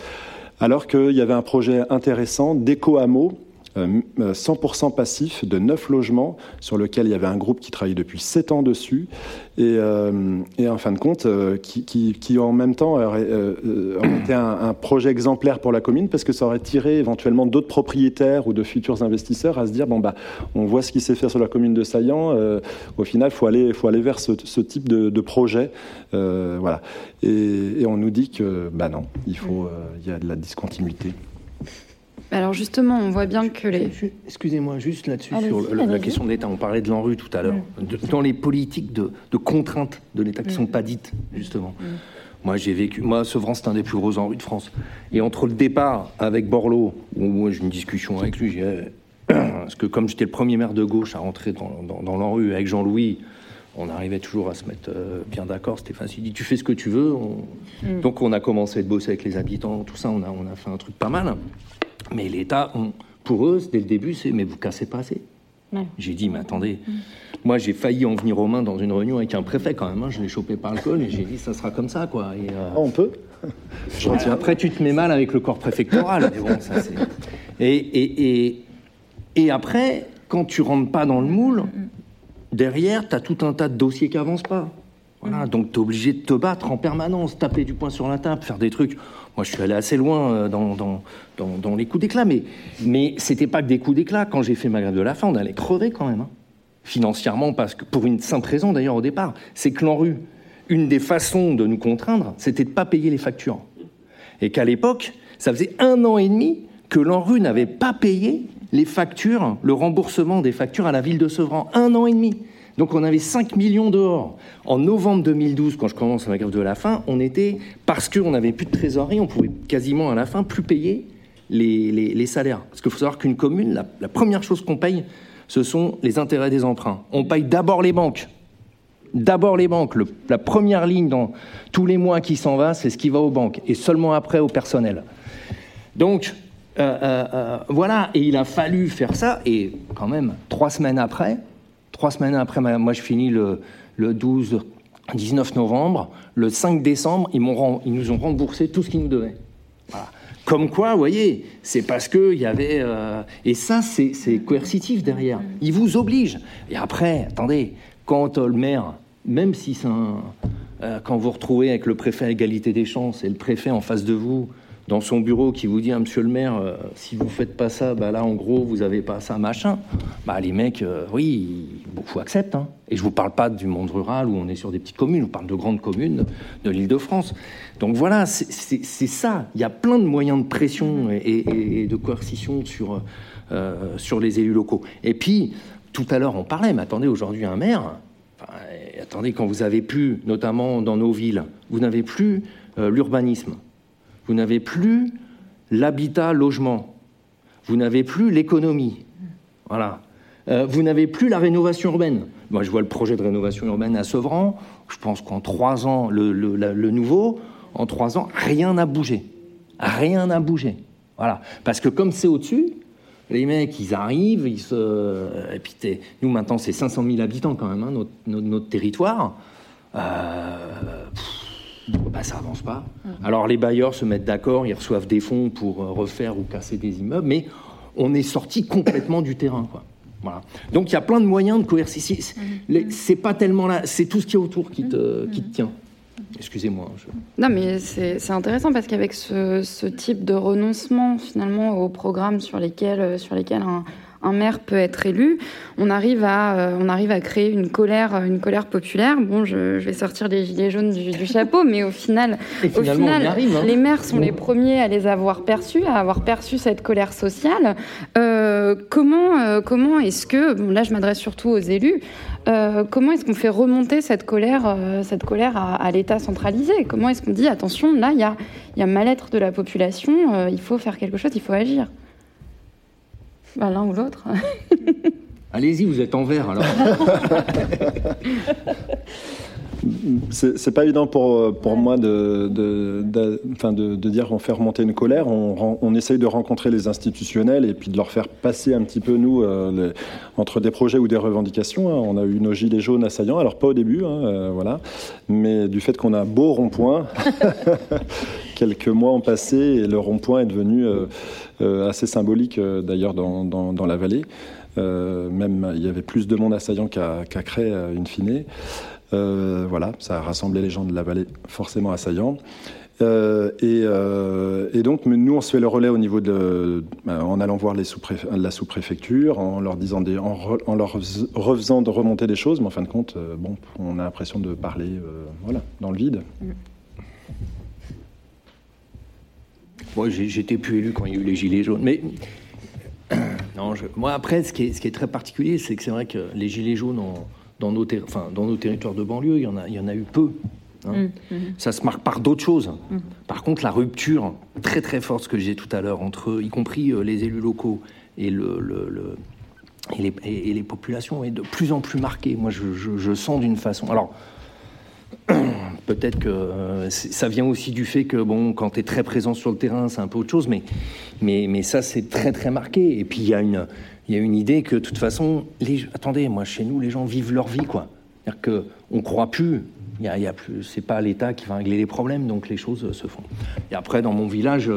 Alors qu'il y avait un projet intéressant d'éco-hameau 100% euh, passif de 9 logements sur lequel il y avait un groupe qui travaillait depuis 7 ans dessus. Et, euh, en fin de compte euh, qui, qui, en même temps aurait, été un, projet exemplaire pour la commune parce que ça aurait tiré éventuellement d'autres propriétaires ou de futurs investisseurs à se dire bon bah on voit ce qui s'est fait sur la commune de Saillant au final faut aller faut aller vers ce, type de, projet voilà. Et, et, on nous dit que bah non il faut il y a de la discontinuité alors justement, on voit bien que les... Excusez-moi, juste là-dessus, sur la, question de l'État, on parlait de l'ANRU tout à l'heure, dans les politiques de, contraintes de l'État qui ne sont mm. pas dites, justement. Mm. Moi, j'ai vécu. Moi, Sevran, c'est un des plus gros ANRU de France. Et entre le départ avec Borloo, où j'ai une discussion avec lui, parce que comme j'étais le premier maire de gauche à rentrer dans, dans, l'ANRU avec Jean-Louis, on arrivait toujours à se mettre euh, bien d'accord. Stéphane s'est dit Tu fais ce que tu veux. Mm. Donc, on a commencé à bosser avec les habitants, tout ça. On a, on a fait un truc pas mal. Mais l'État, pour eux, dès le début, c'est mais vous cassez pas assez. J'ai dit, mais attendez, moi j'ai failli en venir aux mains dans une réunion avec un préfet quand même. Hein. Je l'ai chopé par le col et j'ai dit, ça sera comme ça, quoi. Et, euh, ah, on peut Après, tu te mets mal avec le corps préfectoral. mais bon, ça, et, et, et, et, après, quand tu rentres pas dans le moule, derrière, tu as tout un tas de dossiers qui avancent pas. Voilà, donc tu es obligé de te battre en permanence, taper du poing sur la table, faire des trucs. Moi, je suis allé assez loin euh, dans, les coups d'éclat, mais, mais c'était pas que des coups d'éclat. Quand j'ai fait ma grève de la faim, on allait crever quand même, hein. financièrement, parce que pour une simple raison d'ailleurs au départ, c'est que l'ANRU, une des façons de nous contraindre, c'était de ne pas payer les factures. Et qu'à l'époque, ça faisait un an et demi que l'ANRU n'avait pas payé les factures, le remboursement des factures à la ville de Sevran. Un an et demi. Donc on avait 5 millions dehors. En novembre 2012, quand je commence ma grève de la faim, on était, parce qu'on n'avait plus de trésorerie, on pouvait quasiment à la fin plus payer les, salaires. Parce qu'il faut savoir qu'une commune, la, première chose qu'on paye, ce sont les intérêts des emprunts. On paye d'abord les banques. D'abord les banques. la première ligne dans tous les mois qui s'en va, c'est ce qui va aux banques. Et seulement après au personnel. Donc, euh, euh, euh, voilà. Et il a fallu faire ça. Et quand même, trois semaines après, Trois semaines après, moi je finis le, 12, 19 novembre. Le 5 décembre, ils, nous ont remboursé tout ce qu'ils nous devaient. Comme quoi, vous voyez, c'est parce qu'il y avait... Euh, et ça, c'est coercitif derrière. Ils vous obligent. Et après, attendez, quand le maire, même si c'est un... Euh, quand vous retrouvez avec le préfet à égalité des chances et le préfet en face de vous, dans son bureau qui vous dit, ah, monsieur le maire, euh, si vous faites pas ça, bah là, en gros, vous avez pas ça, machin. Bah, les mecs, euh, oui, faut accepter. Hein. Et je vous parle pas du monde rural où on est sur des petites communes, on parle de grandes communes de l'Île-de-France. Donc voilà, c'est ça. Il y a plein de moyens de pression et, de coercition sur, euh, sur les élus locaux. Et puis, tout à l'heure, on parlait, mais attendez, aujourd'hui, un maire, attendez, quand vous avez plus, notamment dans nos villes, vous n'avez plus l'urbanisme vous n'avez plus l'habitat logement, vous n'avez plus l'économie, voilà. Euh, vous n'avez plus la rénovation urbaine. Moi, je vois le projet de rénovation urbaine à Sevran. Je pense qu'en trois ans, le, nouveau, en trois ans, rien n'a bougé. Rien n'a bougé. Voilà. Parce que comme c'est au-dessus, les mecs, ils arrivent, ils se. Et puis, nous, maintenant, c'est 500 000 habitants quand même, hein, notre, territoire. Euh, bah, ça avance pas. Mmh. Alors les bailleurs se mettent d'accord, ils reçoivent des fonds pour euh, refaire ou casser des immeubles, mais on est sorti complètement du terrain. Quoi. Voilà. Donc il y a plein de moyens de coercer. Mmh. C'est pas tellement là, c'est tout ce qui est autour qui te, mmh. qui te tient. Excusez-moi. Non, mais c'est intéressant parce qu'avec ce, ce, type de renoncement finalement aux programmes sur lesquels, sur lesquels un, un maire peut être élu, on arrive à, on arrive à créer une colère, une colère populaire. Bon, je, vais sortir les gilets jaunes du, chapeau, mais au final, au final hein. les maires sont les premiers à les avoir perçus, à avoir perçu cette colère sociale. comment comment est-ce que, bon, là je m'adresse surtout aux élus, comment est-ce qu'on fait remonter cette colère, cette colère à, l'État centralisé? Comment est-ce qu'on dit attention, là il y a, y a mal-être de la population, il faut faire quelque chose, il faut agir? Bah, L'un ou l'autre. Allez-y, vous êtes en vert alors. c'est pas évident pour, pour moi de, de, de, de, de dire qu'on fait remonter une colère. On, on, essaye de rencontrer les institutionnels et puis de leur faire passer un petit peu, nous, euh, entre des projets ou des revendications. Hein. On a eu nos gilets jaunes assaillants, alors pas au début, hein, euh, voilà, mais du fait qu'on a un beau rond-point, quelques mois ont passé et le rond-point est devenu euh, assez symbolique d'ailleurs dans, dans, dans, la vallée. même il y avait plus de monde assaillant qu'à qu Cré, in fine. Euh, voilà, ça a rassemblé les gens de la vallée forcément assaillants. Euh, euh, et, donc, nous, on se fait le relais au niveau de, en allant voir la sous-préfecture, en leur disant, des, en, leur refaisant de remonter des choses, mais en fin de compte, bon, on a l'impression de parler, voilà, dans le vide. Moi, j'étais plus élu quand il y a eu les gilets jaunes, mais non, moi après, ce qui est très particulier, c'est que c'est vrai que les gilets jaunes ont dans nos, enfin, dans nos territoires de banlieue, il y en a, il y en a eu peu. Hein. Mmh, mmh. Ça se marque par d'autres choses. Mmh. Par contre, la rupture très très forte, ce que j'ai tout à l'heure, entre y compris euh, les élus locaux et, le, le, et, les, et, les, populations, est de plus en plus marquée. Moi, je, je, sens d'une façon. Alors, peut-être que euh, ça vient aussi du fait que, bon, quand tu es très présent sur le terrain, c'est un peu autre chose, mais, mais, mais ça, c'est très très marqué. Et puis, il y a une il y a une idée que de toute façon, les, attendez, moi chez nous, les gens vivent leur vie, quoi. C'est-à-dire qu'on ne croit plus. Il y a, plus, pas l'État qui va régler les problèmes, donc les choses euh, se font. Et après, dans mon village,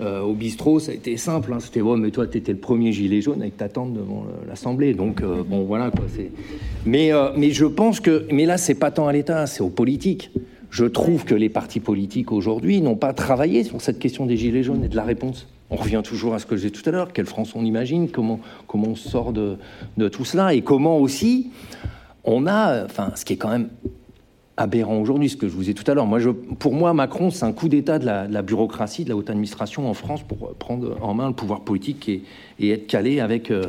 euh, au bistrot, ça a été simple. Hein. C'était, ouais, mais toi, tu étais le premier gilet jaune avec ta tante devant l'Assemblée. Donc, euh, bon, voilà, quoi. Mais, mais je pense que, mais là, c'est pas tant à l'État, c'est aux politiques. Je trouve que les partis politiques aujourd'hui n'ont pas travaillé sur cette question des gilets jaunes et de la réponse. On revient toujours à ce que je disais tout à l'heure, quelle France on imagine, comment, comment on sort de, de, tout cela, et comment aussi on a, enfin, ce qui est quand même aberrant aujourd'hui, ce que je vous ai tout à l'heure. Moi, pour moi, Macron, c'est un coup d'État de la, bureaucratie, de la haute administration en France pour prendre en main le pouvoir politique et, et être calé avec euh,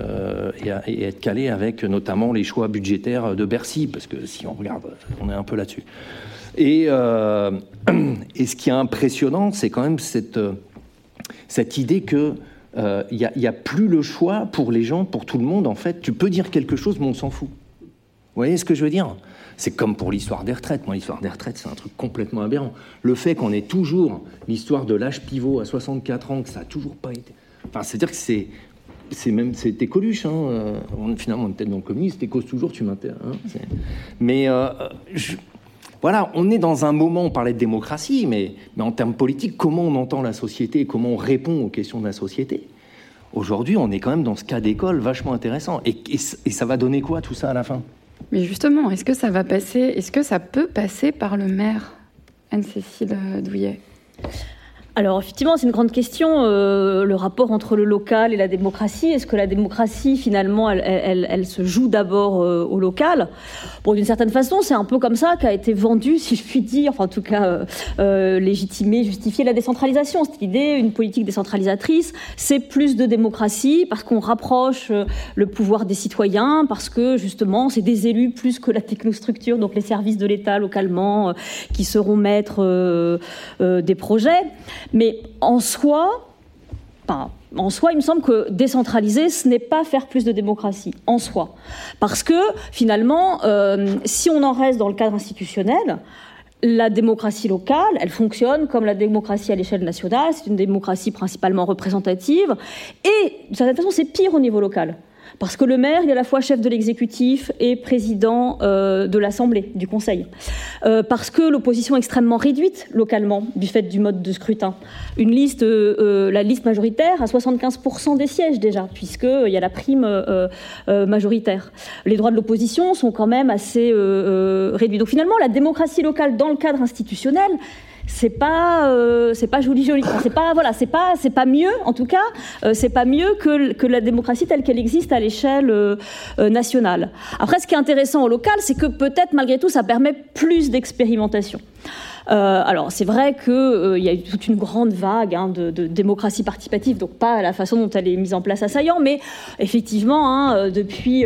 euh et, être calé avec notamment les choix budgétaires de Bercy, parce que si on regarde, on est un peu là-dessus. Et, euh, et ce qui est impressionnant, c'est quand même cette cette idée que il euh, n'y a, plus le choix pour les gens, pour tout le monde, en fait. Tu peux dire quelque chose, mais on s'en fout. Vous voyez ce que je veux dire? C'est comme pour l'histoire des retraites. Moi, l'histoire des retraites, c'est un truc complètement aberrant. Le fait qu'on ait toujours l'histoire de l'âge pivot à 64 ans, que ça n'a toujours pas été. Enfin, c'est-à-dire que c'est. C'est même c'était Coluche, hein. Euh, finalement on était dans le communisme, c'était cause toujours, tu m'intéresses. Hein, mais euh, voilà, on est dans un moment, on parlait de démocratie, mais, en termes politiques, comment on entend la société, comment on répond aux questions de la société? Aujourd'hui, on est quand même dans ce cas d'école vachement intéressant. Et, et, ça va donner quoi tout ça à la fin? Mais justement, est-ce que ça va passer, est-ce que ça peut passer par le maire, Anne-Cécile Douillet? Alors effectivement, c'est une grande question, euh, le rapport entre le local et la démocratie. Est-ce que la démocratie, finalement, elle, se joue d'abord euh, au local? Bon, d'une certaine façon, c'est un peu comme ça qu'a été vendu, si je puis dire, enfin en tout cas euh, euh légitimer, justifier la décentralisation. Cette idée, une politique décentralisatrice, c'est plus de démocratie parce qu'on rapproche le pouvoir des citoyens, parce que justement, c'est des élus plus que la technostructure, donc les services de l'État localement, qui seront maîtres des projets. Mais en soi, en soi, il me semble que décentraliser, ce n'est pas faire plus de démocratie, en soi. Parce que, finalement, euh, si on en reste dans le cadre institutionnel, la démocratie locale, elle fonctionne comme la démocratie à l'échelle nationale, c'est une démocratie principalement représentative, et d'une certaine façon, c'est pire au niveau local. Parce que le maire, est à la fois chef de l'exécutif et président euh, de l'Assemblée, du Conseil. Euh, parce que l'opposition est extrêmement réduite localement du fait du mode de scrutin. Une liste, euh, la liste majoritaire a 75% des sièges déjà, puisqu'il y a la prime majoritaire. Les droits de l'opposition sont quand même assez réduits. Donc finalement, la démocratie locale dans le cadre institutionnel, c'est pas euh, c'est pas joli joli. c'est pas voilà, c'est pas c'est pas mieux en tout cas, euh, c'est pas mieux que, que la démocratie telle qu'elle existe à l'échelle euh, nationale. Après, ce qui est intéressant au local, c'est que peut-être malgré tout, ça permet plus d'expérimentation. Euh, alors c'est vrai qu'il euh, y a eu toute une grande vague hein, de, démocratie participative, donc pas la façon dont elle est mise en place à Saillant, mais effectivement, hein, euh, depuis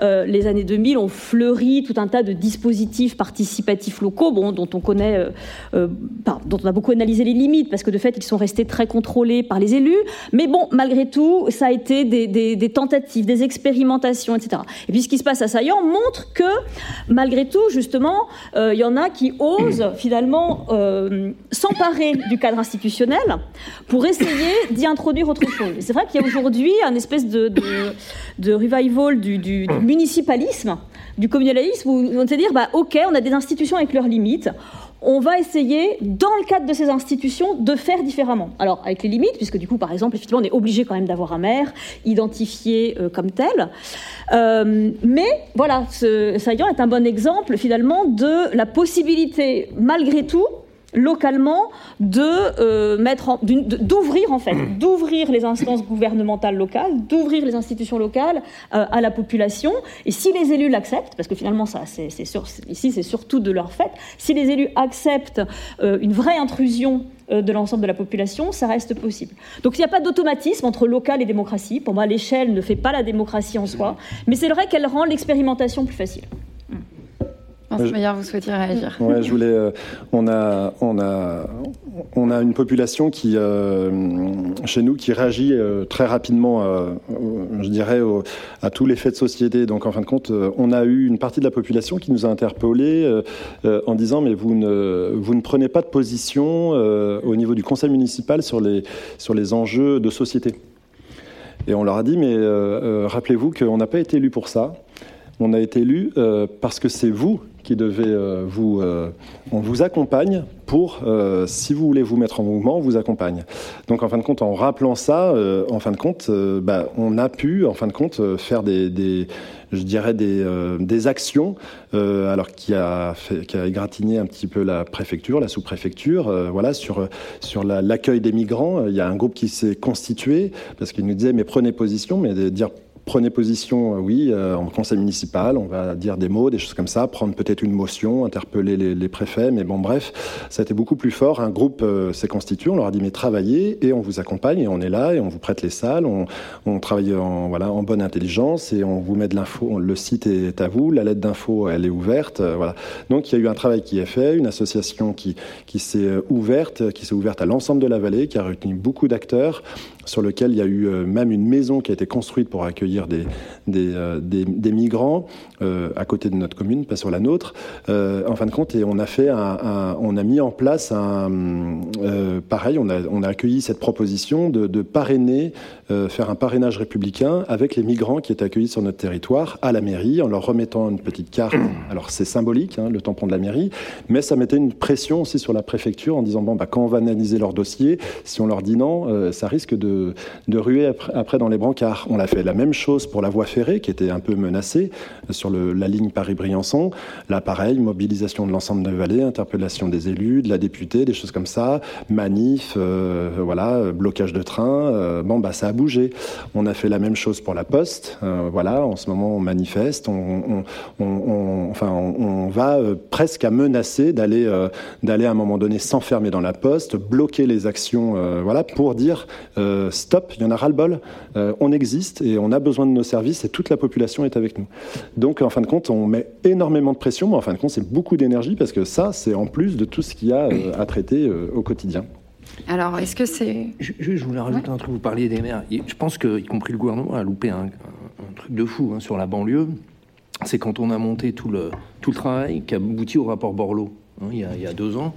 les années 2000, on fleurit tout un tas de dispositifs participatifs locaux, dont on connaît, dont on a beaucoup analysé les limites, parce que de fait, ils sont restés très contrôlés par les élus. Mais bon, malgré tout, ça a été des, tentatives, des expérimentations, etc. Et puis ce qui se passe à Saillant montre que, malgré tout, justement, il y en a qui osent finalement euh, s'emparer du cadre institutionnel pour essayer d'y introduire autre chose. C'est vrai qu'il y a aujourd'hui un espèce de, revival du, municipalisme, du communalisme, où on se dire, bah, ok, on a des institutions avec leurs limites, on va essayer, dans le cadre de ces institutions, de faire différemment. Alors, avec les limites, puisque du coup, par exemple, effectivement, on est obligé quand même d'avoir un maire identifié euh, comme tel. Euh, mais voilà, ce Saillant est un bon exemple, finalement, de la possibilité, malgré tout, localement de euh, mettre d'ouvrir en fait d'ouvrir les instances gouvernementales locales d'ouvrir les institutions locales euh, à la population et si les élus l'acceptent parce que finalement ça c'est ici c'est surtout de leur fait si les élus acceptent euh, une vraie intrusion de l'ensemble de la population, ça reste possible. Donc il n'y a pas d'automatisme entre local et démocratie. Pour moi, l'échelle ne fait pas la démocratie en soi, mais c'est vrai qu'elle rend l'expérimentation plus facile vous souhaitiez réagir Ouais, je voulais. Euh, on a, on a, on a une population qui, euh, chez nous, qui réagit euh, très rapidement, je dirais, à tous les faits de société. Donc, en fin de compte, on a eu une partie de la population qui nous a interpellés en disant mais vous ne, vous ne prenez pas de position au niveau du conseil municipal sur les, sur les enjeux de société. Et on leur a dit mais rappelez-vous qu'on n'a pas été élu pour ça. On a été élu parce que c'est vous qui devait euh, vous... Euh, on vous accompagne pour, euh, si vous voulez vous mettre en mouvement, on vous accompagne. Donc en fin de compte, en rappelant ça, en fin de compte, bah, on a pu, en fin de compte, faire des, je dirais des, des actions, alors qui a, qui a égratigné un petit peu la préfecture, la sous-préfecture, voilà, sur, sur l'accueil des migrants. Il y a un groupe qui s'est constitué, parce qu'il nous disait, mais prenez position, mais dire prenez position, euh, oui, euh, en conseil municipal, on va dire des mots, des choses comme ça, prendre peut-être une motion, interpeller les, préfets, mais bon, bref, ça a été beaucoup plus fort. Un groupe euh, s'est constitué, on leur a dit, mais travaillez et on vous accompagne et on est là et on vous prête les salles, on, travaille en, voilà, en bonne intelligence et on vous met de l'info, le site est à vous, la lettre d'info, elle est ouverte, voilà. Donc il y a eu un travail qui est fait, une association qui, qui s'est ouverte, qui s'est ouverte à l'ensemble de la vallée, qui a retenu beaucoup d'acteurs, sur lequel il y a eu même une maison qui a été construite pour accueillir des, euh, des, migrants euh, à côté de notre commune, pas sur la nôtre. Euh, en fin de compte, et on a mis en place un, pareil, on a, accueilli cette proposition de parrainer, faire un parrainage républicain avec les migrants qui étaient accueillis sur notre territoire à la mairie, en leur remettant une petite carte. Alors c'est symbolique, hein, le tampon de la mairie, mais ça mettait une pression aussi sur la préfecture en disant bon bah quand on va analyser leur dossier, si on leur dit non, ça risque de, de ruer après, après dans les brancards. On a fait la même chose pour la voie ferrée qui était un peu menacée sur le, la ligne Paris-Briançon. Là, pareil, mobilisation de l'ensemble de vallée, interpellation des élus, de la députée, des choses comme ça, manif, euh, voilà, blocage de train. Euh, bon, bah, ça a bougé. On a fait la même chose pour la Poste. Euh, voilà, en ce moment, on manifeste. On, va presque à menacer d'aller, d'aller à un moment donné s'enfermer dans la Poste, bloquer les actions, voilà, pour dire stop, il y en a ras-le-bol. on existe et on a besoin de nos services et toute la population est avec nous. Donc, en fin de compte, on met énormément de pression, mais en fin de compte, c'est beaucoup d'énergie parce que ça, c'est en plus de tout ce qu'il y a euh, à traiter euh, au quotidien. Alors, est-ce que c'est... Je, je, voulais rajouter un truc, vous parliez des maires. Je pense que, y compris le gouvernement, a loupé un, truc de fou hein, sur la banlieue. C'est quand on a monté tout le, tout le travail qui a abouti au rapport Borloo, hein, il, y a, il y a deux ans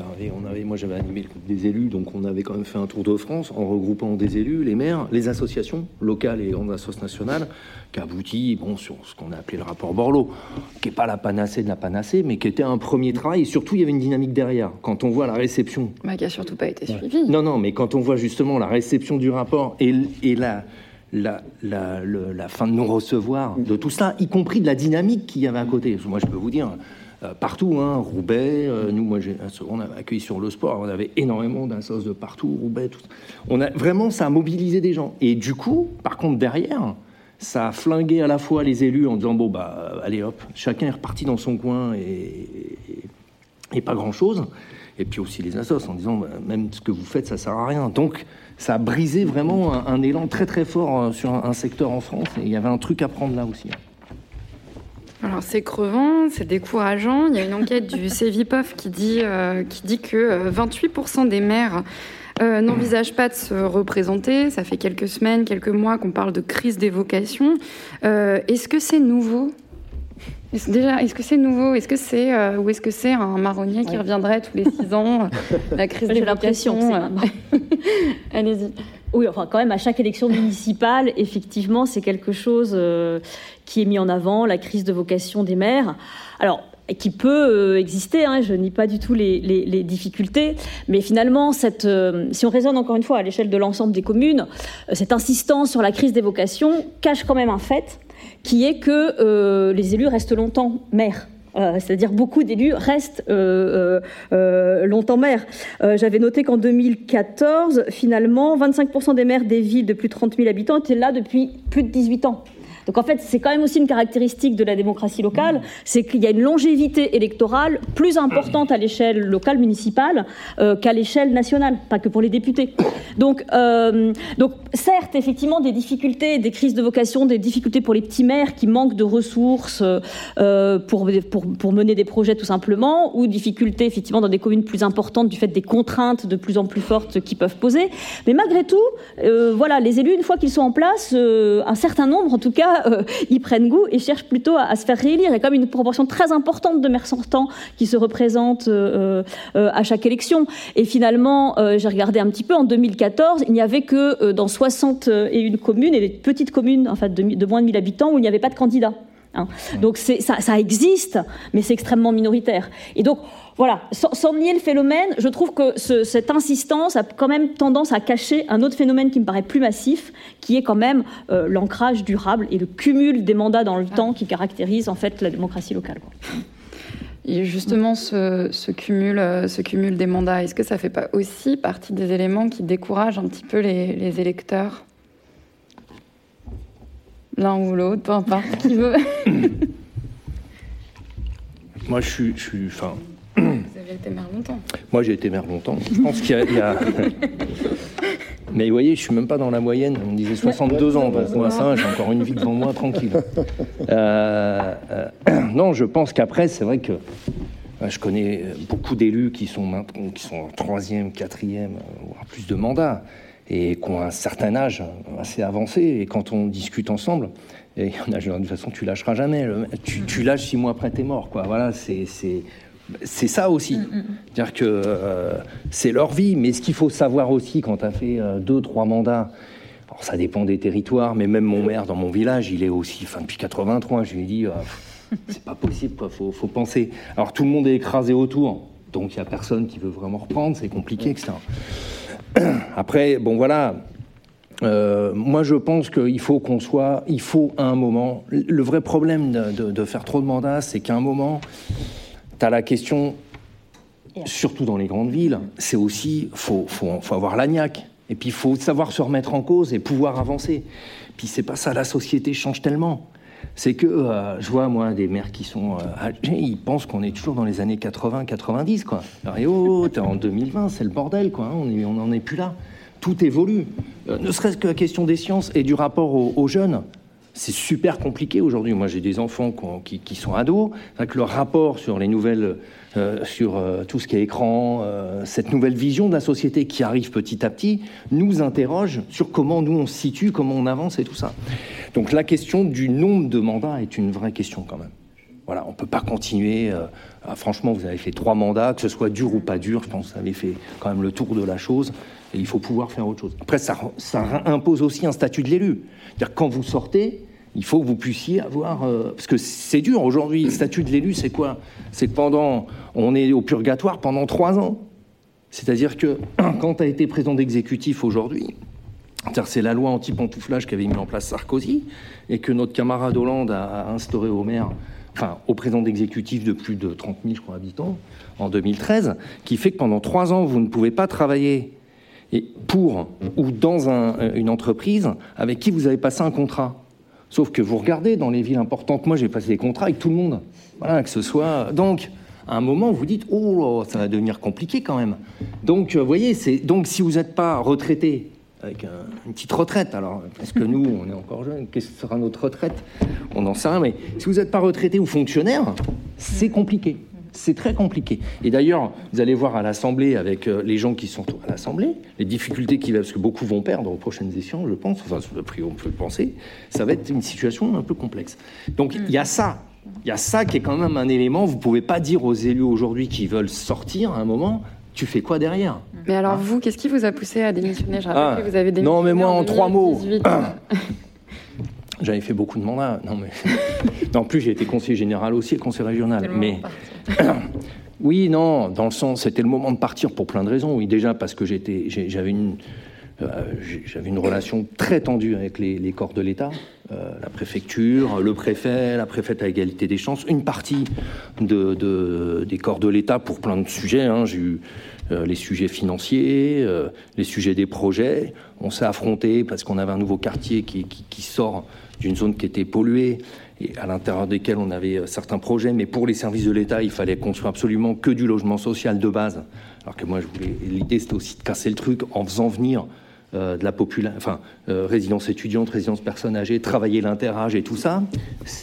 on avait, moi j'avais animé le groupe des élus, donc on avait quand même fait un tour de France en regroupant des élus, les maires, les associations locales et en association nationale, qui aboutit bon, sur ce qu'on a appelé le rapport Borloo, qui n'est pas la panacée de la panacée, mais qui était un premier travail. Et surtout, il y avait une dynamique derrière. Quand on voit la réception. Mais qui n'a surtout pas été suivie. Non, non, mais quand on voit justement la réception du rapport et, et la, la, la, la, fin de non-recevoir de tout ça, y compris de la dynamique qu'il y avait à côté. Moi, je peux vous dire, partout, hein, Roubaix, nous, moi, on a accueilli sur le sport, on avait énormément d'assos de partout, Roubaix, tout. On a vraiment, ça a mobilisé des gens. Et du coup, par contre, derrière, ça a flingué à la fois les élus en disant bon bah allez hop, chacun est reparti dans son coin et, et, pas grand chose. Et puis aussi les assos en disant bah, même ce que vous faites ça sert à rien. Donc ça a brisé vraiment un, élan très très fort euh, sur un, secteur en France et il y avait un truc à prendre là aussi. Alors c'est crevant, c'est décourageant. Il y a une enquête du CEVIPOF qui dit, euh, qui dit que 28% euh, des maires euh, n'envisage pas de se représenter. Ça fait quelques semaines, quelques mois qu'on parle de crise des vocations. Euh, est-ce que c'est nouveau? Déjà, est-ce que c'est nouveau? Est-ce que c'est euh, ou est-ce que c'est un marronnier qui reviendrait tous les six ans La crise des vocations. Allez-y. Oui, enfin, quand même, à chaque élection municipale, effectivement, c'est quelque chose qui est mis en avant, la crise de vocation des maires. Alors, qui peut euh, exister, hein, je nie pas du tout les, difficultés, mais finalement, euh, si on raisonne encore une fois à l'échelle de l'ensemble des communes, euh, cette insistance sur la crise des vocations cache quand même un fait, qui est que les élus restent longtemps maires. C'est-à-dire beaucoup d'élus restent longtemps maires. J'avais noté qu'en 2014, finalement, 25% des maires des villes de plus de 30 000 habitants étaient là depuis plus de 18 ans. Donc en fait, c'est quand même aussi une caractéristique de la démocratie locale, c'est qu'il y a une longévité électorale plus importante à l'échelle locale municipale euh, qu'à l'échelle nationale, pas que pour les députés. Donc, euh, donc certes, effectivement, des difficultés, des crises de vocation, des difficultés pour les petits maires qui manquent de ressources euh, pour, pour, pour, mener des projets tout simplement, ou difficultés effectivement dans des communes plus importantes du fait des contraintes de plus en plus fortes qui peuvent poser. Mais malgré tout, voilà, les élus, une fois qu'ils sont en place, un certain nombre en tout cas, euh, ils prennent goût et cherchent plutôt à, se faire réélire. Il y a comme une proportion très importante de maires sortants qui se représentent euh, euh, à chaque élection. Et finalement, j'ai regardé un petit peu, en 2014, il n'y avait que dans 61 communes, et des petites communes en fait, de, moins de 1000 habitants, où il n'y avait pas de candidats. Hein. Donc ça, ça existe, mais c'est extrêmement minoritaire. Et donc, voilà, sans, nier le phénomène, je trouve que cette insistance a quand même tendance à cacher un autre phénomène qui me paraît plus massif, qui est quand même euh, l'ancrage durable et le cumul des mandats dans le temps qui caractérise en fait la démocratie locale. Et justement, ce, cumul, euh, ce cumul des mandats, est-ce que ça ne fait pas aussi partie des éléments qui découragent un petit peu les, électeurs? L'un ou l'autre, peu importe, qui veut. Moi, je suis, je suis, enfin, vous avez été maire longtemps. Moi, j'ai été maire longtemps. Je pense qu'il y, a. Mais vous voyez, je suis même pas dans la moyenne. On disait 62 ans. moi, ça, j'ai encore une vie devant moi, tranquille. Euh, euh, non, je pense qu'après, c'est vrai que euh, je connais beaucoup d'élus qui sont qui sont en troisième, quatrième, voire plus de mandats, et qui ont un certain âge assez avancé. Et quand on discute ensemble, et de toute façon, tu lâcheras jamais. Tu, tu lâches six mois après, t'es mort. Quoi. Voilà, c'est c'est ça aussi. Mm, mm. C'est-à-dire que euh, c'est leur vie, mais ce qu'il faut savoir aussi quand tu as fait euh, deux, trois mandats, alors ça dépend des territoires, mais même mon maire dans mon village, il est aussi, enfin depuis 83, je lui ai dit, euh, c'est pas possible, quoi, faut, faut penser. Alors tout le monde est écrasé autour, donc il n'y a personne qui veut vraiment reprendre, c'est compliqué, etc. Après, bon voilà, moi, je pense qu'il faut qu'on soit, il faut à un moment. Le vrai problème de, de faire trop de mandats, c'est qu'à un moment, tu as la question, surtout dans les grandes villes, c'est aussi, faut, faut, faut, avoir l'agnac. Et puis, il faut savoir se remettre en cause et pouvoir avancer. Puis, c'est pas ça, la société change tellement. C'est que euh, je vois, moi, des maires qui sont euh, âgés, ils pensent qu'on est toujours dans les années 80-90, quoi. Alors, et oh, t'es en 2020, c'est le bordel, quoi. Hein, on n'en est plus là. Tout évolue. Euh, ne serait-ce que la question des sciences et du rapport aux jeunes c'est super compliqué aujourd'hui. Moi, j'ai des enfants qui, sont ados. que le rapport sur les nouvelles, euh, sur euh, tout ce qui est écran, euh, cette nouvelle vision de la société qui arrive petit à petit, nous interroge sur comment nous on se situe, comment on avance et tout ça. Donc la question du nombre de mandats est une vraie question quand même. Voilà, on ne peut pas continuer. Ah, franchement, vous avez fait trois mandats, que ce soit dur ou pas dur, je pense que vous avez fait quand même le tour de la chose. Il faut pouvoir faire autre chose. Après, ça, impose aussi un statut de l'élu. C'est-à-dire quand vous sortez, il faut que vous puissiez avoir... Euh, parce que c'est dur aujourd'hui, le statut de l'élu, c'est quoi? C'est que pendant... On est au purgatoire pendant trois ans. C'est-à-dire que quand tu as été président d'exécutif aujourd'hui, c'est la loi anti-pantouflage qu'avait mis en place Sarkozy et que notre camarade Hollande a instauré au maire enfin au président d'exécutif de plus de 30 000 je crois, habitants en 2013, qui fait que pendant trois ans, vous ne pouvez pas travailler pour ou dans une entreprise avec qui vous avez passé un contrat. Sauf que vous regardez dans les villes importantes, moi j'ai passé des contrats avec tout le monde. Voilà, que ce soit. Donc, à un moment, vous dites, oh, ça va devenir compliqué quand même. Donc, euh, vous voyez, donc si vous n'êtes pas retraité avec une petite retraite, alors parce que nous, on est encore jeunes, qu'est-ce que sera notre retraite? On n'en sait rien, mais si vous n'êtes pas retraité ou fonctionnaire, c'est compliqué. C'est très compliqué. Et d'ailleurs, vous allez voir à l'Assemblée, avec euh, les gens qui sont à l'Assemblée, les difficultés qu'il va, parce que beaucoup vont perdre aux prochaines élections, je pense, enfin, le prix, on peut le penser, ça va être une situation un peu complexe. Donc, il y a ça. Il y a ça qui est quand même un élément. Vous ne pouvez pas dire aux élus aujourd'hui qui veulent sortir à un moment, tu fais quoi derrière? Mais alors, vous, qu'est-ce qui vous a poussé à démissionner? Je rappelle ah. que vous avez démissionné. Non, mais moi, en, trois mots. J'avais fait beaucoup de mandats. Non, mais. en plus, j'ai été conseiller général aussi et conseiller régional. Mais. Oui, non, dans le sens, c'était le moment de partir pour plein de raisons. Oui, déjà parce que j'étais, j'avais une. Euh, j'avais une relation très tendue avec les, corps de l'État, euh, la préfecture, le préfet, la préfète à égalité des chances, une partie de, des corps de l'État pour plein de sujets. Hein. J'ai eu euh, les sujets financiers, les sujets des projets. On s'est affronté parce qu'on avait un nouveau quartier qui, sort d'une zone qui était polluée à l'intérieur desquels on avait euh, certains projets, mais pour les services de l'État, il fallait construire absolument que du logement social de base. Alors que moi, l'idée c'était aussi de casser le truc en faisant venir euh, de la population, enfin, euh, résidence étudiante, résidence personnes âgées, travailler l'interage et tout ça.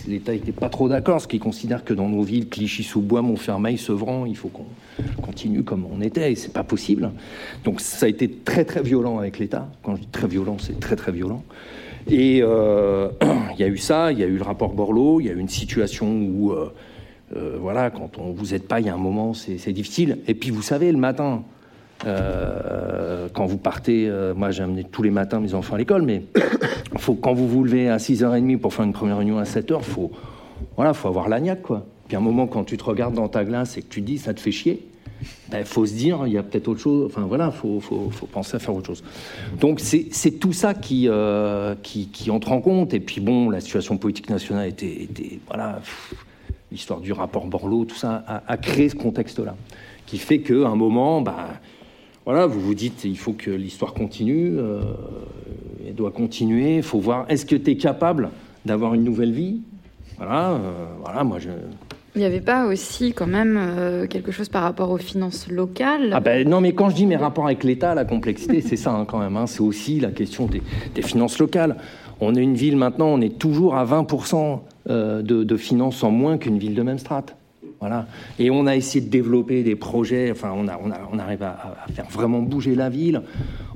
L'État n'était pas trop d'accord, ce qui considère que dans nos villes, Clichy-sous-Bois, Montfermeil, Sevran, il faut qu'on continue comme on était, et c'est pas possible. Donc ça a été très très violent avec l'État. Quand je dis très violent, c'est très très violent. Et euh, il y a eu ça, il y a eu le rapport Borloo, il y a eu une situation où, euh, euh, voilà, quand on vous aide pas, il y a un moment, c'est difficile. Et puis, vous savez, le matin, quand vous partez, moi j'ai amené tous les matins mes enfants à l'école, mais faut, quand vous vous levez à 6h30 pour faire une première réunion à 7h, il faut, voilà, faut avoir l'agnac, quoi. Puis un moment, quand tu te regardes dans ta glace et que tu dis, ça te fait chier, il ben, faut se dire, il y a peut-être autre chose. Enfin voilà, il faut, faut, penser à faire autre chose. Donc c'est tout ça qui, euh, qui, entre en compte. Et puis bon, la situation politique nationale était, était voilà, l'histoire du rapport Borloo, tout ça a, créé ce contexte-là, qui fait qu'à un moment, bah, voilà, vous vous dites, il faut que l'histoire continue, euh, elle doit continuer. Il faut voir, est-ce que tu es capable d'avoir une nouvelle vie? Voilà, euh, voilà, moi je il n'y avait pas aussi quand même euh, quelque chose par rapport aux finances locales? Ah ben, Non, mais quand je dis mes rapports avec l'État, la complexité, c'est ça hein, quand même. Hein. c'est aussi la question des, finances locales. On est une ville maintenant, on est toujours à 20% euh, de, de, finances en moins qu'une ville de même strate. Et on a essayé de développer des projets, enfin, on, arrive à, faire vraiment bouger la ville.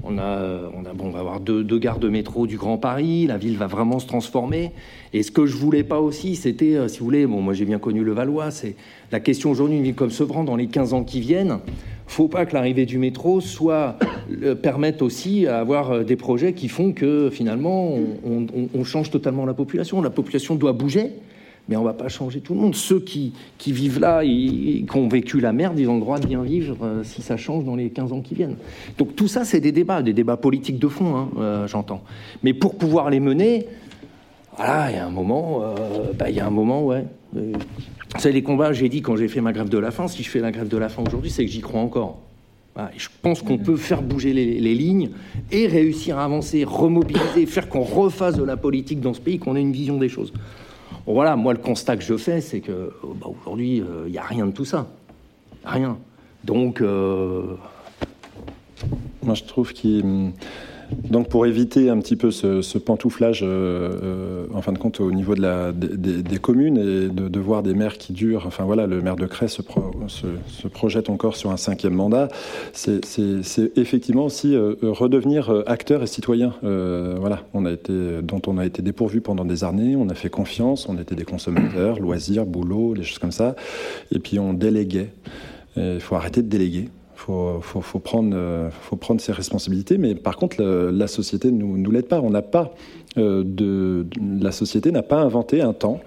On, va avoir deux, gares de métro du Grand Paris, la ville va vraiment se transformer. Et ce que je voulais pas aussi, c'était, euh, si vous voulez, bon, moi j'ai bien connu le Valois, c'est la question aujourd'hui, une ville comme Sevran, dans les 15 ans qui viennent, faut pas que l'arrivée du métro soit euh, permette aussi à avoir euh, des projets qui font que finalement on change totalement la population. La population doit bouger mais on ne va pas changer tout le monde. Ceux qui, vivent là et, qui ont vécu la merde, ils ont le droit de bien vivre euh, si ça change dans les 15 ans qui viennent. Donc tout ça, c'est des débats, des débats politiques de fond, hein, euh, j'entends. Mais pour pouvoir les mener, voilà, il y a un moment, euh, bah, il y a un moment, ouais. c'est les combats, j'ai dit quand j'ai fait ma grève de la faim, si je fais la grève de la faim aujourd'hui, c'est que j'y crois encore. je pense qu'on peut faire bouger les, les, lignes et réussir à avancer, remobiliser, faire qu'on refasse de la politique dans ce pays, qu'on ait une vision des choses voilà, moi le constat que je fais, c'est que bah, aujourd'hui, il euh, n'y a rien de tout ça. Rien. Donc. Euh, moi je trouve qu'il donc pour éviter un petit peu ce, pantouflage, euh, euh, en fin de compte, au niveau de la, des, communes et de, voir des maires qui durent, enfin voilà, le maire de Cray se, se, projette encore sur un cinquième mandat, c'est effectivement aussi euh, redevenir acteur et citoyen, voilà, on a été, dont on a été dépourvu pendant des années, on a fait confiance, on était des consommateurs, loisirs, boulot, les choses comme ça, et puis on déléguait. Il faut arrêter de déléguer faut, faut, faut, prendre, euh, faut prendre ses responsabilités. Mais par contre, la, société ne nous, nous l'aide pas. On euh, de, la société n'a pas inventé un temps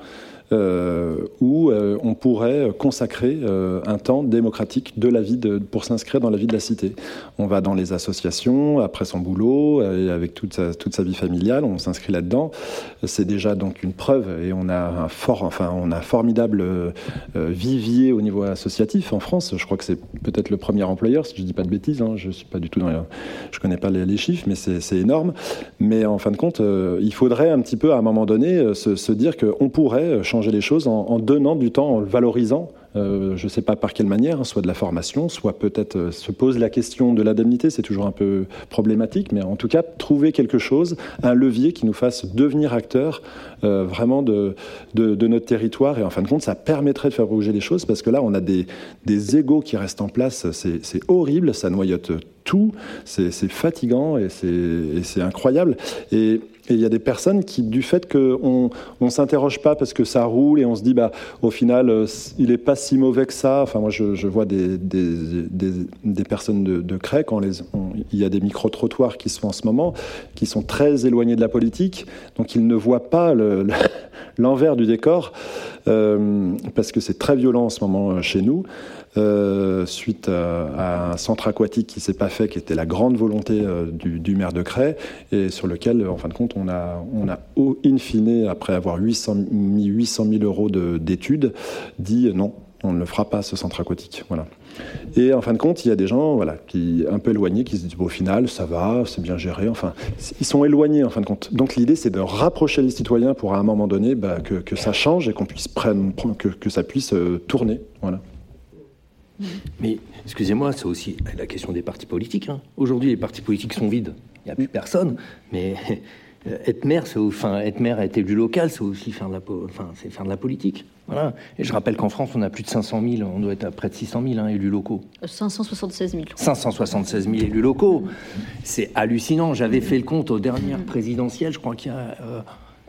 où on pourrait consacrer un temps démocratique de la vie pour s'inscrire dans la vie de la cité. On va dans les associations, après son boulot, avec toute sa, toute sa vie familiale, on s'inscrit là-dedans. C'est déjà donc une preuve, et on a un fort, enfin, on a formidable vivier au niveau associatif en France. Je crois que c'est peut-être le premier employeur, si je dis pas de bêtises. Hein, je suis pas du tout dans, je connais pas les, chiffres, mais c'est énorme. Mais en fin de compte, euh, il faudrait un petit peu, à un moment donné, euh, se, dire qu'on pourrait changer les choses en, donnant du temps, en valorisant. Euh, je ne sais pas par quelle manière, hein, soit de la formation, soit peut-être se pose la question de l'indemnité, c'est toujours un peu problématique, mais en tout cas, trouver quelque chose, un levier qui nous fasse devenir acteurs vraiment de, de, notre territoire. Et en fin de compte, ça permettrait de faire bouger les choses, parce que là, on a des, des égaux qui restent en place, c'est horrible, ça noyote tout, c'est fatigant et c'est incroyable. Et il y a des personnes qui, du fait qu'on ne s'interroge pas parce que ça roule et on se dit, bah, au final, euh, il n'est pas si mauvais que ça. Enfin, moi, je, vois des, des, personnes de, de quand il y a des micro-trottoirs qui sont en ce moment, qui sont très éloignés de la politique, donc ils ne voient pas l'envers du décor, euh, parce que c'est très violent en ce moment euh, chez nous. Euh, suite à, un centre aquatique qui s'est pas fait, qui était la grande volonté euh, du, maire de Cray, et sur lequel, en fin de compte, on a, on a in fine, après avoir 800, mis 800 000 euros d'études, dit non, on ne le fera pas, ce centre aquatique. Voilà. Et en fin de compte, il y a des gens voilà, qui, un peu éloignés qui se disent au final, ça va, c'est bien géré. Enfin, ils sont éloignés en fin de compte. Donc l'idée, c'est de rapprocher les citoyens pour à un moment donné bah, que, ça change et qu'on puisse prendre, que, ça puisse euh, tourner. Voilà. Mais excusez-moi, c'est aussi la question des partis politiques. Hein. Aujourd'hui, les partis politiques sont vides. Il n'y a plus personne. Mais être maire, c'est enfin, être maire, être élu local, c'est aussi faire de la, enfin, c'est faire de la politique. Voilà. Et je rappelle qu'en France, on a plus de 500 000, on doit être à près de 600 000 hein, élus locaux. 576 000. 576 000 élus locaux. C'est hallucinant. J'avais fait le compte aux dernières présidentielles. Je crois qu'il y a. Euh,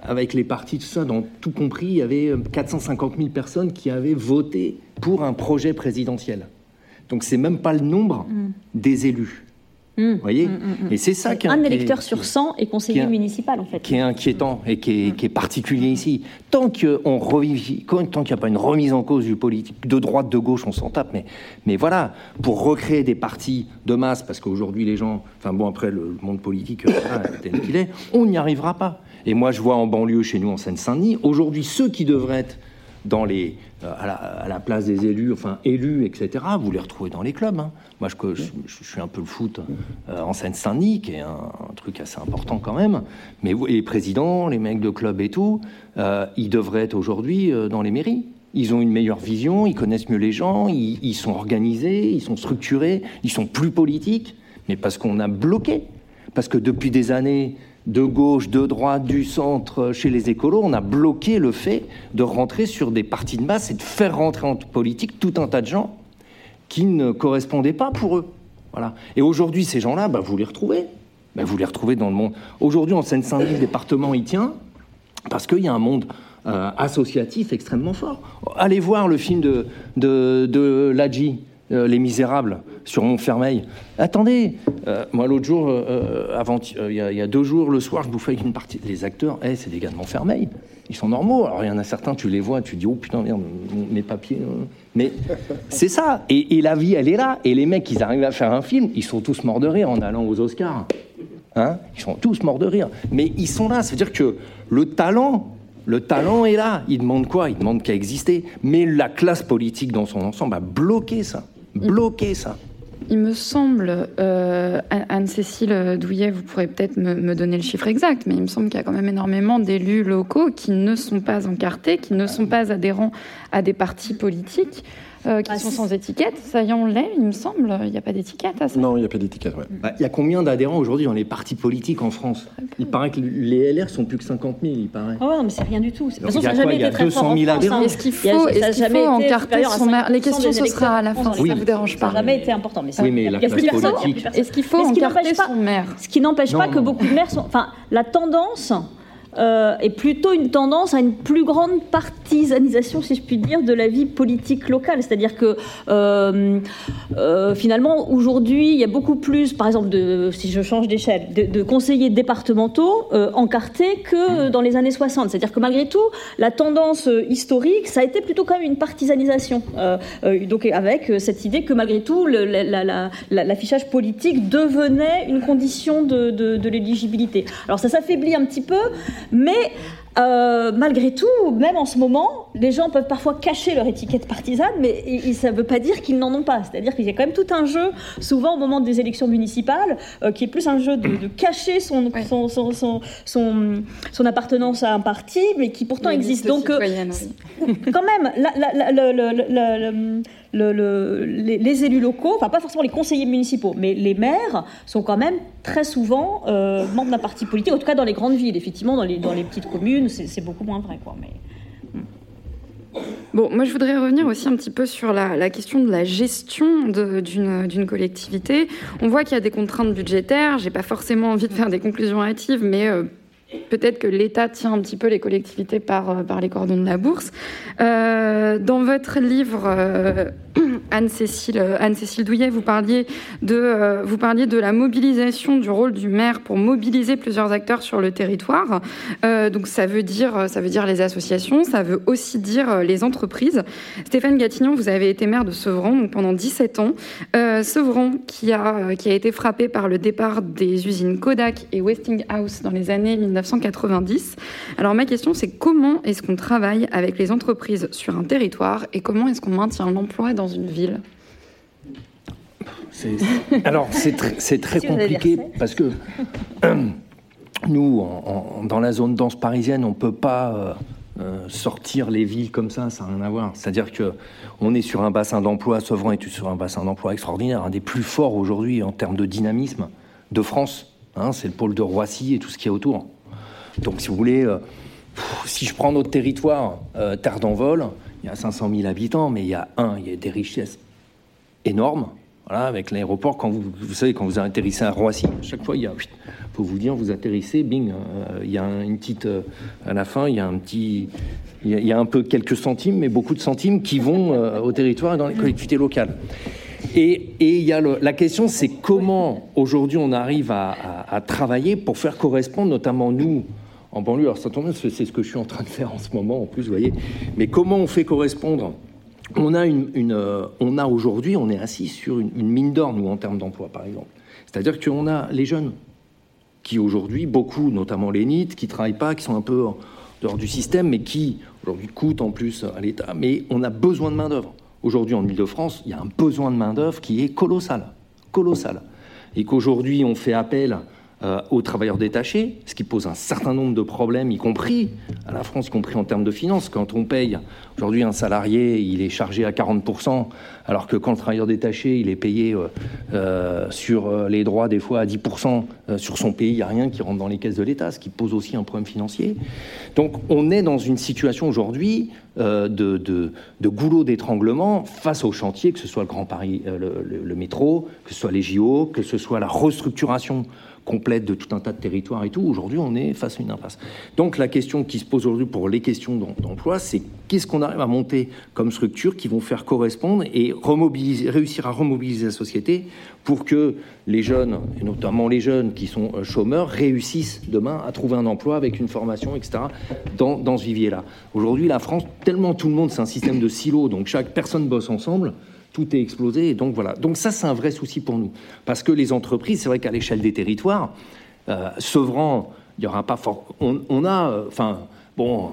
avec les partis, tout ça, dans tout compris, il y avait 450 000 personnes qui avaient voté pour un projet présidentiel. Donc c'est même pas le nombre mm. des élus. Mm. Vous voyez mm, Et c'est ça qui Un électeur sur 100 est conseiller municipal, en fait. Qui est inquiétant et qui est, particulier ici. Tant qu'il n'y a pas une remise en cause du politique, de droite, de gauche, on s'en tape. Mais, mais voilà, pour recréer des partis de masse, parce qu'aujourd'hui, les gens. Enfin bon, après, le monde politique, tel qu'il est, on n'y arrivera pas. Et moi, je vois en banlieue, chez nous, en Seine-Saint-Denis, aujourd'hui, ceux qui devraient être dans les, euh, à, la, place des élus, enfin élus, etc., vous les retrouvez dans les clubs. Hein. Moi, je, je, suis un peu le foot euh, en Seine-Saint-Denis, qui est un, truc assez important quand même. Mais les présidents, les mecs de club et tout, euh, ils devraient être aujourd'hui dans les mairies. Ils ont une meilleure vision, ils connaissent mieux les gens, ils sont organisés, ils sont structurés, ils sont plus politiques, mais parce qu'on a bloqué. Parce que depuis des années, de gauche, de droite, du centre, chez les écolos, on a bloqué le fait de rentrer sur des partis de masse et de faire rentrer en politique tout un tas de gens qui ne correspondaient pas pour eux. Voilà. Et aujourd'hui, ces gens-là, bah, vous les retrouvez. Bah, vous les retrouvez dans le monde. Aujourd'hui, en Seine-Saint-Denis, le département y tient parce qu'il y a un monde euh, associatif extrêmement fort. Allez voir le film de, de, de Ladji, euh, Les Misérables sur Montfermeil. Attendez, euh, moi l'autre jour, euh, avant, il y, a deux jours, le soir, je bouffais avec une partie des acteurs. Eh, c'est des gars de Montfermeil. Ils sont normaux. Alors il y en a certains, tu les vois, tu dis oh putain merde, mes papiers. Mais c'est ça. Et, la vie, elle est là. Et les mecs, ils arrivent à faire un film, ils sont tous morts de rire en allant aux Oscars. Hein? Ils sont tous morts de rire. Mais ils sont là. Ça veut dire que le talent, le talent est là. Il demande quoi? Il demande qu'à exister. Mais la classe politique dans son ensemble a bloqué ça bloquer ça. Il me semble, euh, Anne-Cécile Douillet, vous pourrez peut-être me, donner le chiffre exact, mais il me semble qu'il y a quand même énormément d'élus locaux qui ne sont pas encartés, qui ne sont pas adhérents à des partis politiques. Euh, qui ah, sont sans étiquette. Ça y est, on l'est, il me semble. Il n'y a pas d'étiquette à ça? Non, il n'y a pas d'étiquette, bah, il y a combien d'adhérents aujourd'hui dans les partis politiques en France? Il paraît que les LR sont plus que 50 000, il paraît. Ah ouais, non, mais c'est rien du tout. De toute façon, ça n'a jamais été très 200 000 adhérents. Est-ce qu'il faut, est qu faut encarter son maire Les questions, ce sera à la fin, si ça ne vous dérange pas. Ça n'a jamais été important. Mais oui, mais la classe politique... Est-ce qu'il faut encarter son maire? Ce qui n'empêche pas que beaucoup de maires sont... Enfin, la tendance euh, et plutôt une tendance à une plus grande partisanisation, si je puis dire, de la vie politique locale. C'est-à-dire que euh, euh, finalement, aujourd'hui, il y a beaucoup plus, par exemple, si je change d'échelle, de, conseillers départementaux encartés que dans les années 60. C'est-à-dire que malgré tout, la tendance historique, ça a été plutôt quand même une partisanisation. donc avec cette idée que malgré tout, l'affichage politique devenait une condition de l'éligibilité. Alors ça s'affaiblit un petit peu, mais euh, malgré tout, même en ce moment, les gens peuvent parfois cacher leur étiquette partisane, mais ça ne veut pas dire qu'ils n'en ont pas. C'est-à-dire qu'il y a quand même tout un jeu, souvent au moment des élections municipales, euh, qui est plus un jeu de, cacher son, son, son, appartenance à un parti, mais qui pourtant existe. Donc, euh, quand même, la, les, élus locaux, enfin pas forcément les conseillers municipaux, mais les maires sont quand même très souvent euh, membres d'un parti politique, en tout cas dans les grandes villes. Effectivement, dans les, dans les petites communes, c'est beaucoup moins vrai. Quoi, mais... Hmm. Bon, moi je voudrais revenir aussi un petit peu sur la, question de la gestion d'une collectivité. On voit qu'il y a des contraintes budgétaires. J'ai pas forcément envie de faire des conclusions hâtives, mais euh, peut-être que l'État tient un petit peu les collectivités par, euh, les cordons de la bourse. Euh, dans votre livre, euh, Anne-Cécile Anne Douillet, vous parliez, de, vous parliez de la mobilisation du rôle du maire pour mobiliser plusieurs acteurs sur le territoire. donc ça veut, dire, ça veut dire les associations, ça veut aussi dire les entreprises. Stéphane Gatignon, vous avez été maire de Sevran donc pendant 17 ans. Sevran qui a, qui a été frappé par le départ des usines Kodak et Westinghouse dans les années 19 1990. Alors ma question, c'est comment est-ce qu'on travaille avec les entreprises sur un territoire et comment est-ce qu'on maintient l'emploi dans une ville? Alors c'est très compliqué parce que nous, dans la zone dense parisienne, on ne peut pas... Euh, euh, sortir les villes comme ça, ça n'a rien à voir. C'est-à-dire que on est sur un bassin d'emploi, Sevran est sur un bassin d'emploi extraordinaire, un des plus forts aujourd'hui en termes de dynamisme de France. Hein, c'est le pôle de Roissy et tout ce qui est autour. Donc, si vous voulez, euh, si je prends notre territoire, euh, Terre d'Envol, il y a 500 000 habitants, mais il y a un, il y a des richesses énormes. Voilà, avec l'aéroport, quand vous, savez, quand vous atterrissez à Roissy, chaque fois, il y a, faut vous dire, vous atterrissez, bing, euh, il y a une petite, à la fin, il y a un petit, il y a, un peu quelques centimes, mais beaucoup de centimes qui vont au territoire et dans les collectivités locales. Et, il y a la question, c'est comment aujourd'hui on arrive à, à, travailler pour faire correspondre, notamment nous, en banlieue. Alors ça tombe c'est ce que je suis en train de faire en ce moment, en plus, vous voyez. Mais comment on fait correspondre? On a, une, euh, a aujourd'hui, on est assis sur une, mine d'or, nous, en termes d'emploi, par exemple. C'est-à-dire qu'on a les jeunes qui aujourd'hui, beaucoup, notamment les NIT, qui travaillent pas, qui sont un peu dehors du système, mais qui aujourd'hui coûtent en plus à l'État. Mais on a besoin de main d'œuvre. Aujourd'hui, en Ile-de-France, il y a un besoin de main d'œuvre qui est colossal, colossal, et qu'aujourd'hui on fait appel euh, aux travailleurs détachés, ce qui pose un certain nombre de problèmes, y compris à la France, y compris en termes de finances. Quand on paye aujourd'hui un salarié, il est chargé à 40%, alors que quand le travailleur détaché, il est payé euh, euh, sur les droits des fois à 10% sur son pays, il n'y a rien qui rentre dans les caisses de l'État, ce qui pose aussi un problème financier. Donc on est dans une situation aujourd'hui de, goulot d'étranglement face au chantier, que ce soit le Grand Paris, le métro, que ce soit les JO, que ce soit la restructuration complète de tout un tas de territoires et tout. Aujourd'hui, on est face à une impasse. Donc la question qui se pose aujourd'hui pour les questions d'emploi, c'est qu'est-ce qu'on arrive à monter comme structure qui vont faire correspondre et remobiliser, réussir à remobiliser la société pour que les jeunes, et notamment les jeunes qui sont euh, chômeurs, réussissent demain à trouver un emploi avec une formation, etc., dans, dans ce vivier-là. Aujourd'hui, la France, tellement tout le monde, c'est un système de silos, donc chaque personne bosse ensemble tout est explosé. Et donc voilà. Donc ça, c'est un vrai souci pour nous. Parce que les entreprises, c'est vrai qu'à l'échelle des territoires, euh, Sevran, il n'y aura pas fort. On, a, euh, enfin, bon,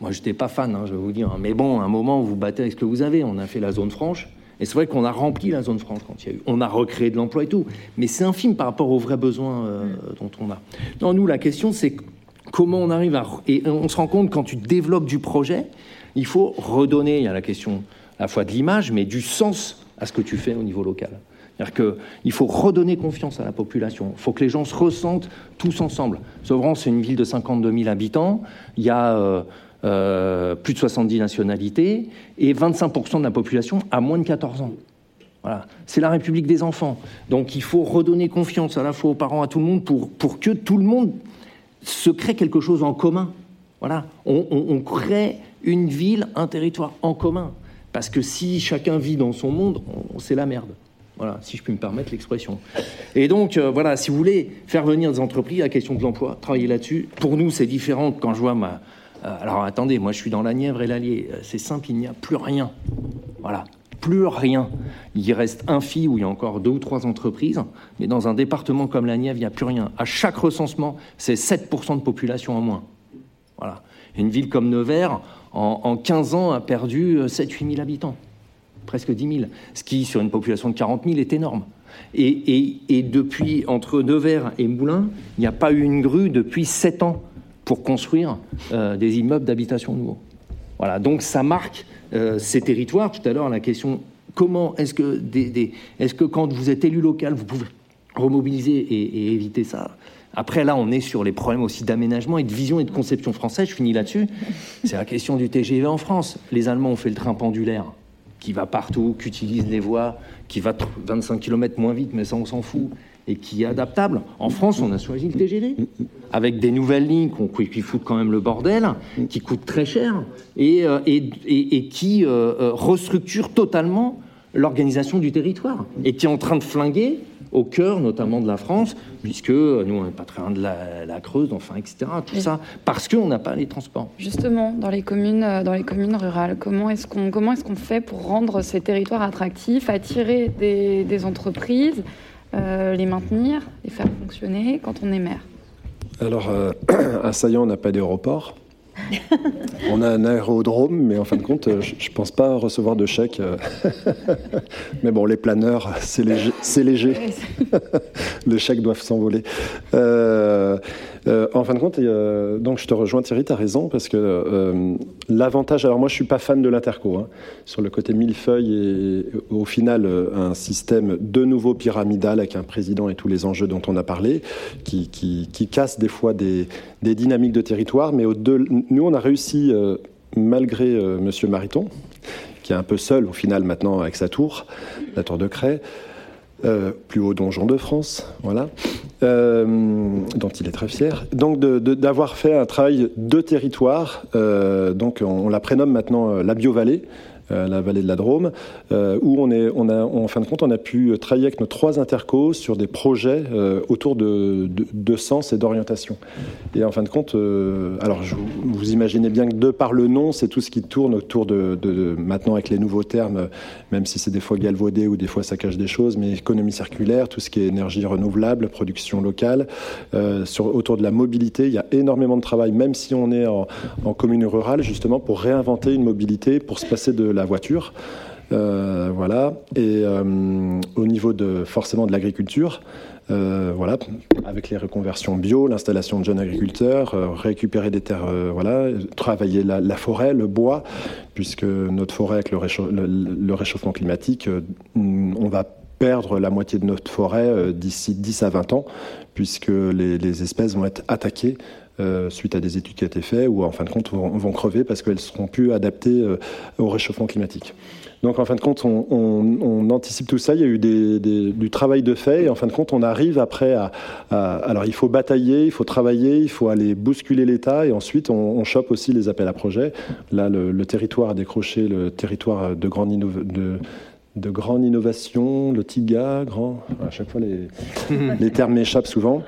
moi, j'étais pas fan, hein, je vais vous dire. Mais bon, à un moment, vous battez avec ce que vous avez. On a fait la zone franche. Et c'est vrai qu'on a rempli la zone franche quand il y a eu. On a recréé de l'emploi et tout. Mais c'est infime par rapport aux vrais besoins euh, mm. dont on a. Non, nous, la question, c'est comment on arrive à. Et on se rend compte quand tu développes du projet, il faut redonner. Il y a la question à la fois de l'image, mais du sens à ce que tu fais au niveau local. C'est-à-dire qu'il faut redonner confiance à la population. Il faut que les gens se ressentent tous ensemble. Sevran, c'est une ville de 52 000 habitants. Il y a euh, euh, plus de 70 nationalités et 25% de la population a moins de 14 ans. Voilà. C'est la République des enfants. Donc il faut redonner confiance à la fois aux parents, à tout le monde, pour, pour que tout le monde se crée quelque chose en commun. Voilà, on, crée une ville, un territoire en commun. Parce que si chacun vit dans son monde, c'est la merde. Voilà, si je puis me permettre l'expression. Et donc, euh, voilà, si vous voulez faire venir des entreprises, la question de l'emploi, travailler là-dessus. Pour nous, c'est différent quand je vois ma. Euh, alors attendez, moi je suis dans la Nièvre et l'Allier. Euh, c'est simple, il n'y a plus rien. Voilà, plus rien. Il reste un fil où il y a encore deux ou trois entreprises, mais dans un département comme la Nièvre, il n'y a plus rien. À chaque recensement, c'est 7% de population en moins. Voilà. Une ville comme Nevers, en, 15 ans, a perdu 7-8 000 habitants, presque 10 000, ce qui, sur une population de 40 000, est énorme. Et, depuis, entre Nevers et Moulins, il n'y a pas eu une grue depuis 7 ans pour construire euh, des immeubles d'habitation nouveaux. Voilà, donc ça marque euh, ces territoires. Tout à l'heure, la question comment est-ce que, est que quand vous êtes élu local, vous pouvez remobiliser et, éviter ça? Après, là, on est sur les problèmes aussi d'aménagement et de vision et de conception française. Je finis là-dessus. C'est la question du TGV en France. Les Allemands ont fait le train pendulaire qui va partout, qui utilise les voies, qui va 25 km moins vite, mais ça, on s'en fout, et qui est adaptable. En France, on a choisi le TGV, avec des nouvelles lignes qui foutent quand même le bordel, qui coûtent très cher, et, euh, qui euh, euh, restructurent totalement l'organisation du territoire, et qui est en train de flinguer au cœur notamment de la France, puisque nous, on n'est pas très loin de la, Creuse, enfin, etc. Tout ça, parce qu'on n'a pas les transports. Justement, dans les communes, euh, dans les communes rurales, comment est-ce qu'on comment est-ce qu'on fait pour rendre ces territoires attractifs, attirer des, entreprises, euh, les maintenir, les faire fonctionner quand on est maire? Alors, euh, à Saillant, on n'a pas d'aéroport. On a un aérodrome, mais en fin de compte, je ne pense pas recevoir de chèque. mais bon, les planeurs, c'est léger. léger. les chèques doivent s'envoler. Euh, euh, en fin de compte, donc je te rejoins Thierry, tu as raison, parce que euh, l'avantage, alors moi je suis pas fan de l'interco, hein, sur le côté millefeuille et au final un système de nouveau pyramidal avec un président et tous les enjeux dont on a parlé, qui, casse des fois des, dynamiques de territoire, mais nous on a réussi, malgré Monsieur Mariton, qui est un peu seul au final maintenant avec sa tour, la tour de Cray, euh, plus haut donjon de France, voilà, euh, dont il est très fier. Donc d'avoir fait un travail de territoire, euh, donc on, la prénomme maintenant la Biovallée, la vallée de la Drôme, euh, où on est, on a, en fin de compte, on a pu travailler avec nos trois intercos sur des projets euh, autour de, de, sens et d'orientation. Et en fin de compte, alors vous imaginez bien que de par le nom, c'est tout ce qui tourne autour de, maintenant avec les nouveaux termes, même si c'est des fois galvaudé ou des fois ça cache des choses, mais économie circulaire, tout ce qui est énergie renouvelable, production locale, autour de la mobilité, il y a énormément de travail, même si on est en, en commune rurale, justement pour réinventer une mobilité, pour se passer de la voiture. Euh, voilà. Et euh, au niveau de forcément de l'agriculture, euh, voilà, avec les reconversions bio, l'installation de jeunes agriculteurs, récupérer des terres, voilà, travailler la, forêt, le bois, puisque notre forêt avec le, réchauffement climatique, on va perdre la moitié de notre forêt d'ici 10 à 20 ans, puisque les espèces vont être attaquées euh, suite à des études qui ont été faites, ou en fin de compte vont, crever parce qu'elles seront plus adaptées euh, au réchauffement climatique. Donc en fin de compte, on, anticipe tout ça. Il y a eu du travail de fait, et en fin de compte, on arrive après à, alors il faut batailler, il faut travailler, il faut aller bousculer l'État, et ensuite on, chope aussi les appels à projets. Là, le, territoire a décroché le territoire de grande de, de grande innovation, le TIGA, grand, à chaque fois les, les termes m'échappent souvent.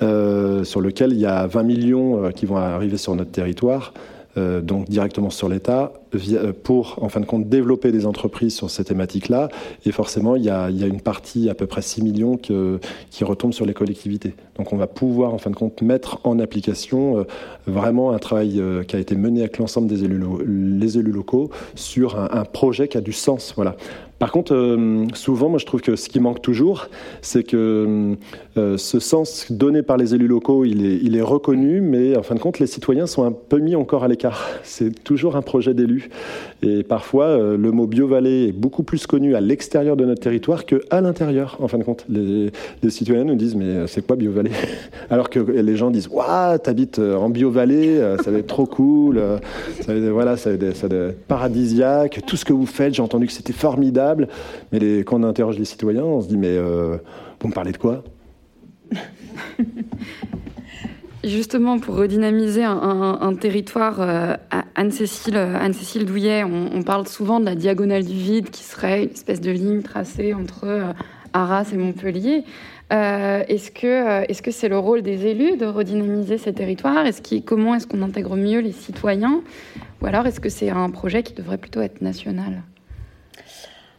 Euh, sur lequel il y a 20 millions euh, qui vont arriver sur notre territoire, euh, donc directement sur l'État, pour, en fin de compte, développer des entreprises sur ces thématiques-là. Et forcément, il y, a, une partie, à peu près 6 millions, qui retombe sur les collectivités. Donc on va pouvoir, en fin de compte, mettre en application vraiment un travail qui a été mené avec l'ensemble des élus locaux sur un, un, projet qui a du sens. Voilà. Par contre, euh, souvent, moi, je trouve que ce qui manque toujours, c'est que euh, ce sens donné par les élus locaux, il est, il est, reconnu, mais en fin de compte, les citoyens sont un peu mis encore à l'écart. C'est toujours un projet d'élu. Et parfois, euh, le mot bio-vallée est beaucoup plus connu à l'extérieur de notre territoire qu'à l'intérieur, en fin de compte. Les, citoyens nous disent, mais c'est quoi bio-vallée Alors que les gens disent, waouh, t'habites en bio-vallée, ça va être trop cool, ça va être, voilà, ça va être paradisiaque, tout ce que vous faites, j'ai entendu que c'était formidable. Mais les, quand on interroge les citoyens, on se dit mais euh, vous me parlez de quoi? justement, pour redynamiser un, territoire, Anne-Cécile Anne -Cécile Douillet, on, parle souvent de la diagonale du vide qui serait une espèce de ligne tracée entre Arras et Montpellier. est-ce que est-ce que c'est le rôle des élus de redynamiser ces territoires? Comment est-ce qu'on intègre mieux les citoyens? Ou alors est-ce que c'est un projet qui devrait plutôt être national?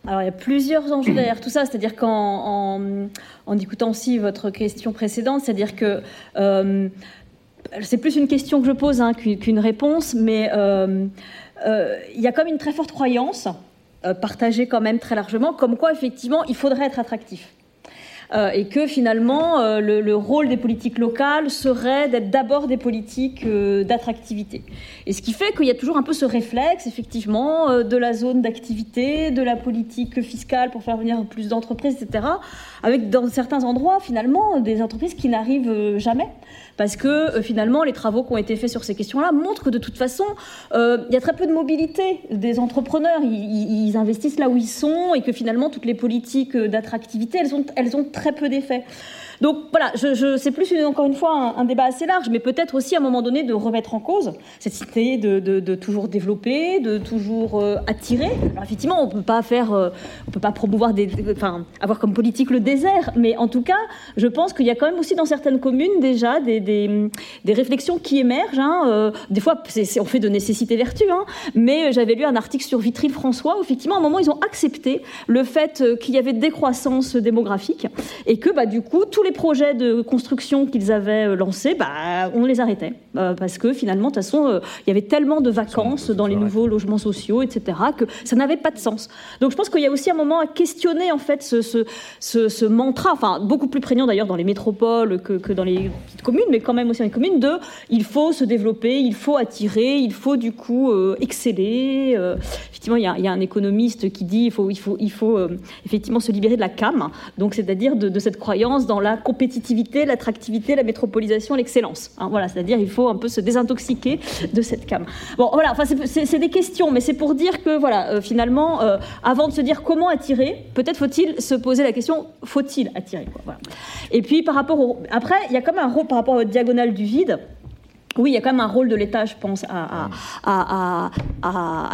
Alors, il y a plusieurs enjeux derrière tout ça, c'est-à-dire qu'en en, écoutant aussi votre question précédente, c'est-à-dire que euh, c'est plus une question que je pose hein, qu'une réponse, mais euh, euh, il y a comme une très forte croyance, partagée quand même très largement, comme quoi effectivement il faudrait être attractif. Euh, et que finalement euh, le, rôle des politiques locales serait d'être d'abord des politiques euh, d'attractivité. Et ce qui fait qu'il y a toujours un peu ce réflexe, effectivement, de la zone d'activité, de la politique fiscale pour faire venir plus d'entreprises, etc., avec dans certains endroits, finalement, des entreprises qui n'arrivent jamais parce que finalement, les travaux qui ont été faits sur ces questions-là montrent que de toute façon, il y a très peu de mobilité des entrepreneurs. Ils, investissent là où ils sont et que finalement, toutes les politiques d'attractivité, elles ont, elles ont très peu d'effet. Donc voilà, je, c'est plus encore une fois un, débat assez large, mais peut-être aussi à un moment donné de remettre en cause cette cité, de, toujours développer, de toujours euh, attirer. Effectivement, on peut pas faire, euh, on peut pas promouvoir enfin avoir comme politique le désert, mais en tout cas, je pense qu'il y a quand même aussi dans certaines communes déjà des, réflexions qui émergent. Hein, euh, des fois, c'est, on fait de nécessité vertu, hein, mais j'avais lu un article sur Vitry François où effectivement, à un moment, ils ont accepté le fait qu'il y avait décroissance démographique et que bah, du coup, tous les les projets de construction qu'ils avaient euh, lancés, bah, on les arrêtait. Euh, parce que finalement, de toute façon, euh, il y avait tellement de vacances dans les nouveaux logements sociaux, etc., que ça n'avait pas de sens. Donc je pense qu'il y a aussi un moment à questionner en fait ce, ce, mantra, enfin beaucoup plus prégnant d'ailleurs dans les métropoles que, dans les petites communes, mais quand même aussi dans les communes, de il faut se développer, il faut attirer, il faut du coup exceller. effectivement, il y, a, un économiste qui dit il faut, il faut, il faut effectivement se libérer de la cam, donc c'est-à-dire de, de cette croyance dans la compétitivité, l'attractivité, la métropolisation, l'excellence. Hein, voilà, c'est-à-dire il faut un peu se désintoxiquer de cette cam. Bon, voilà, enfin c'est des questions, mais c'est pour dire que voilà, euh, finalement, euh, avant de se dire comment attirer, peut-être faut-il se poser la question faut-il attirer Et puis par rapport au, après, il y a comme un rôle par rapport au diagonale du vide. Oui, il y a quand même un rôle de l'État, je pense, à,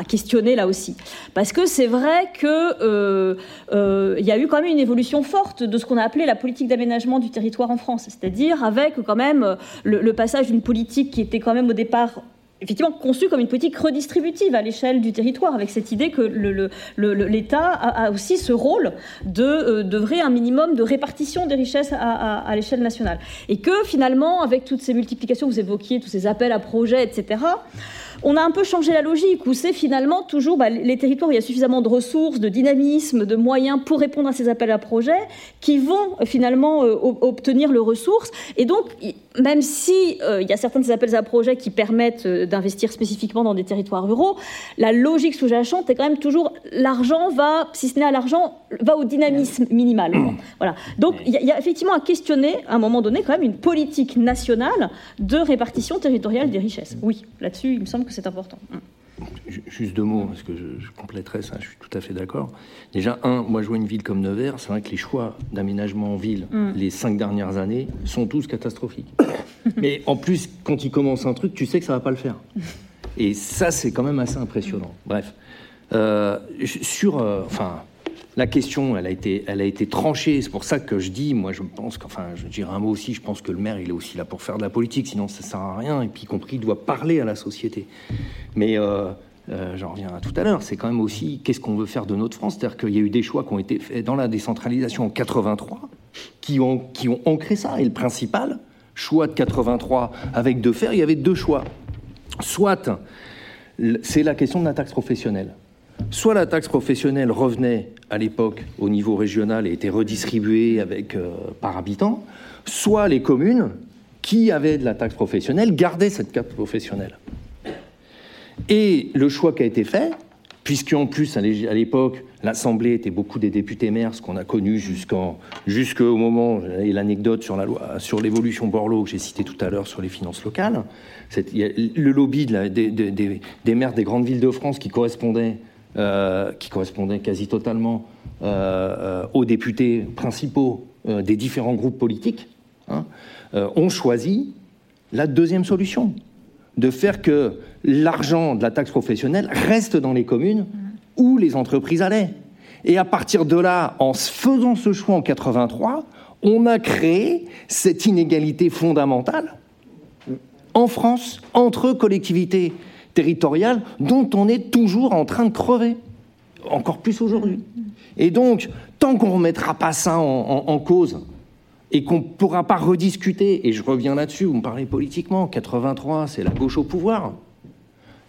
questionner là aussi. Parce que c'est vrai qu'il euh, euh, y a eu quand même une évolution forte de ce qu'on a appelé la politique d'aménagement du territoire en France. C'est-à-dire avec quand même le passage d'une politique qui était quand même au départ effectivement conçu comme une politique redistributive à l'échelle du territoire, avec cette idée que l'État a, aussi ce rôle de euh, un minimum de répartition des richesses à, l'échelle nationale. Et que finalement, avec toutes ces multiplications, vous évoquiez tous ces appels à projets, etc., on a un peu changé la logique, où c'est finalement toujours bah, les territoires où il y a suffisamment de ressources, de dynamisme, de moyens pour répondre à ces appels à projets, qui vont euh, finalement euh, obtenir le ressources. Et donc, même si euh, il y a certains de ces appels à projets qui permettent d'investir spécifiquement dans des territoires ruraux, la logique sous-jacente est quand même toujours l'argent va, si ce n'est à l'argent, va au dynamisme minimal. voilà. Donc, il y, a effectivement à questionner, à un moment donné, quand même une politique nationale de répartition territoriale des richesses. Oui, là-dessus, il me semble que c'est important. Juste deux mots, parce que je, compléterai ça, je suis tout à fait d'accord. Déjà, un, moi je vois une ville comme Nevers, c'est vrai que les choix d'aménagement en ville mm. les cinq dernières années sont tous catastrophiques. Mais en plus, quand il commence un truc, tu sais que ça va pas le faire. Et ça, c'est quand même assez impressionnant. Bref. Euh, sur. Euh, enfin la question, elle a été, tranchée. C'est pour ça que je dis, moi, je pense qu'enfin, je dirais un mot aussi. Je pense que le maire, il est aussi là pour faire de la politique, sinon ça sert à rien. Et puis, y compris, il doit parler à la société. Mais euh, euh, j'en reviens à tout à l'heure. C'est quand même aussi qu'est-ce qu'on veut faire de notre France? C'est-à-dire qu'il y a eu des choix qui ont été faits dans la décentralisation en 83, qui ont, qui ont ancré ça. Et le principal choix de 83 avec de faire, il y avait deux choix. Soit c'est la question de la taxe professionnelle. Soit la taxe professionnelle revenait à l'époque au niveau régional et était redistribuée euh, par habitant, soit les communes qui avaient de la taxe professionnelle gardaient cette taxe professionnelle. Et le choix qui a été fait, puisqu'en plus à l'époque l'Assemblée était beaucoup des députés maires, ce qu'on a connu jusqu'au moment et l'anecdote sur l'évolution Borloo que j'ai cité tout à l'heure sur les finances locales, le lobby des, des, maires des grandes villes de France qui correspondait euh, qui correspondait quasi totalement euh, euh, aux députés principaux des différents groupes politiques, hein, ont choisi la deuxième solution, de faire que l'argent de la taxe professionnelle reste dans les communes où les entreprises allaient. Et à partir de là, en faisant ce choix en 83, on a créé cette inégalité fondamentale en France entre collectivités territoriales dont on est toujours en train de crever, encore plus aujourd'hui. Et donc, tant qu'on ne remettra pas ça en, cause et qu'on ne pourra pas rediscuter, et je reviens là-dessus, vous me parlez politiquement, 83, c'est la gauche au pouvoir.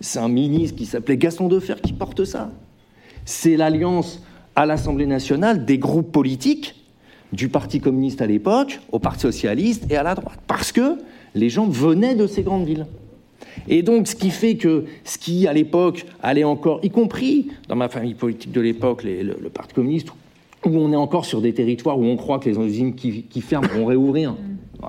C'est un ministre qui s'appelait Gaston Defer qui porte ça. C'est l'alliance à l'Assemblée nationale des groupes politiques, du Parti communiste à l'époque, au Parti socialiste et à la droite. Parce que les gens venaient de ces grandes villes. Et donc, ce qui fait que ce qui, à l'époque, allait encore, y compris dans ma famille politique de l'époque, le, le, Parti communiste, où on est encore sur des territoires où on croit que les usines qui, ferment vont réouvrir. Mm.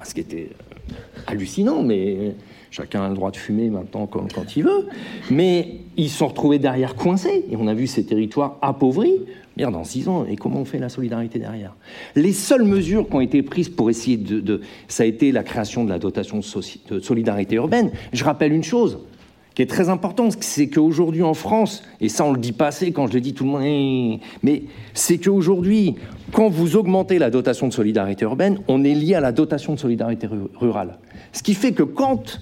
ce qui était euh, hallucinant, mais chacun a le droit de fumer maintenant comme quand il veut. Mais ils se sont retrouvés derrière coincés, et on a vu ces territoires appauvris. Dans six ans, et comment on fait la solidarité derrière? Les seules mesures qui ont été prises pour essayer de, Ça a été la création de la dotation de solidarité urbaine. Je rappelle une chose, qui est très important, c'est qu'aujourd'hui en France, et ça on le dit pas assez quand je le dis tout le monde, mais c'est qu'aujourd'hui, quand vous augmentez la dotation de solidarité urbaine, on est lié à la dotation de solidarité rurale. Ce qui fait que quand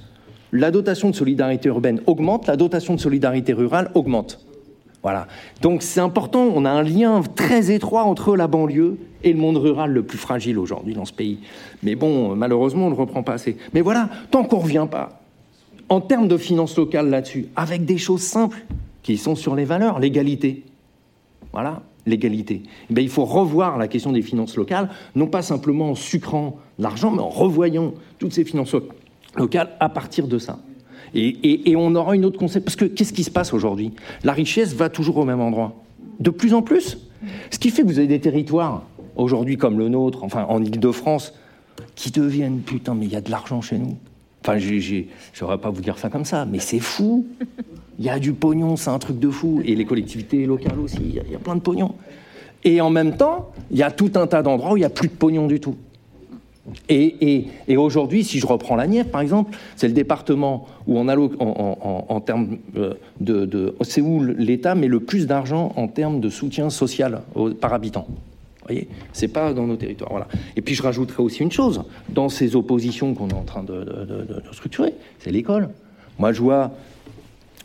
la dotation de solidarité urbaine augmente, la dotation de solidarité rurale augmente. Voilà. Donc c'est important, on a un lien très étroit entre la banlieue et le monde rural le plus fragile aujourd'hui dans ce pays. Mais bon, malheureusement, on ne reprend pas assez. Mais voilà, tant qu'on ne revient pas en termes de finances locales là-dessus, avec des choses simples qui sont sur les valeurs, l'égalité. Voilà, l'égalité. Eh il faut revoir la question des finances locales, non pas simplement en sucrant l'argent, mais en revoyant toutes ces finances locales à partir de ça. Et, on aura une autre concept. Parce que qu'est-ce qui se passe aujourd'hui? La richesse va toujours au même endroit. De plus en plus. Ce qui fait que vous avez des territoires, aujourd'hui comme le nôtre, enfin en Ile-de-France, qui deviennent putain, mais il y a de l'argent chez nous. Enfin, je ne pas vous dire ça comme ça, mais c'est fou. Il y a du pognon, c'est un truc de fou. Et les collectivités locales aussi, il y, a, plein de pognon. Et en même temps, il y a tout un tas d'endroits où il n'y a plus de pognon du tout. Et, aujourd'hui, si je reprends la Nièvre, par exemple, c'est le département où on en, termes euh, de, c'est où l'État met le plus d'argent en termes de soutien social par habitant voyez, c'est pas dans nos territoires. Voilà. Et puis je rajouterai aussi une chose dans ces oppositions qu'on est en train de, structurer, c'est l'école. Moi, je vois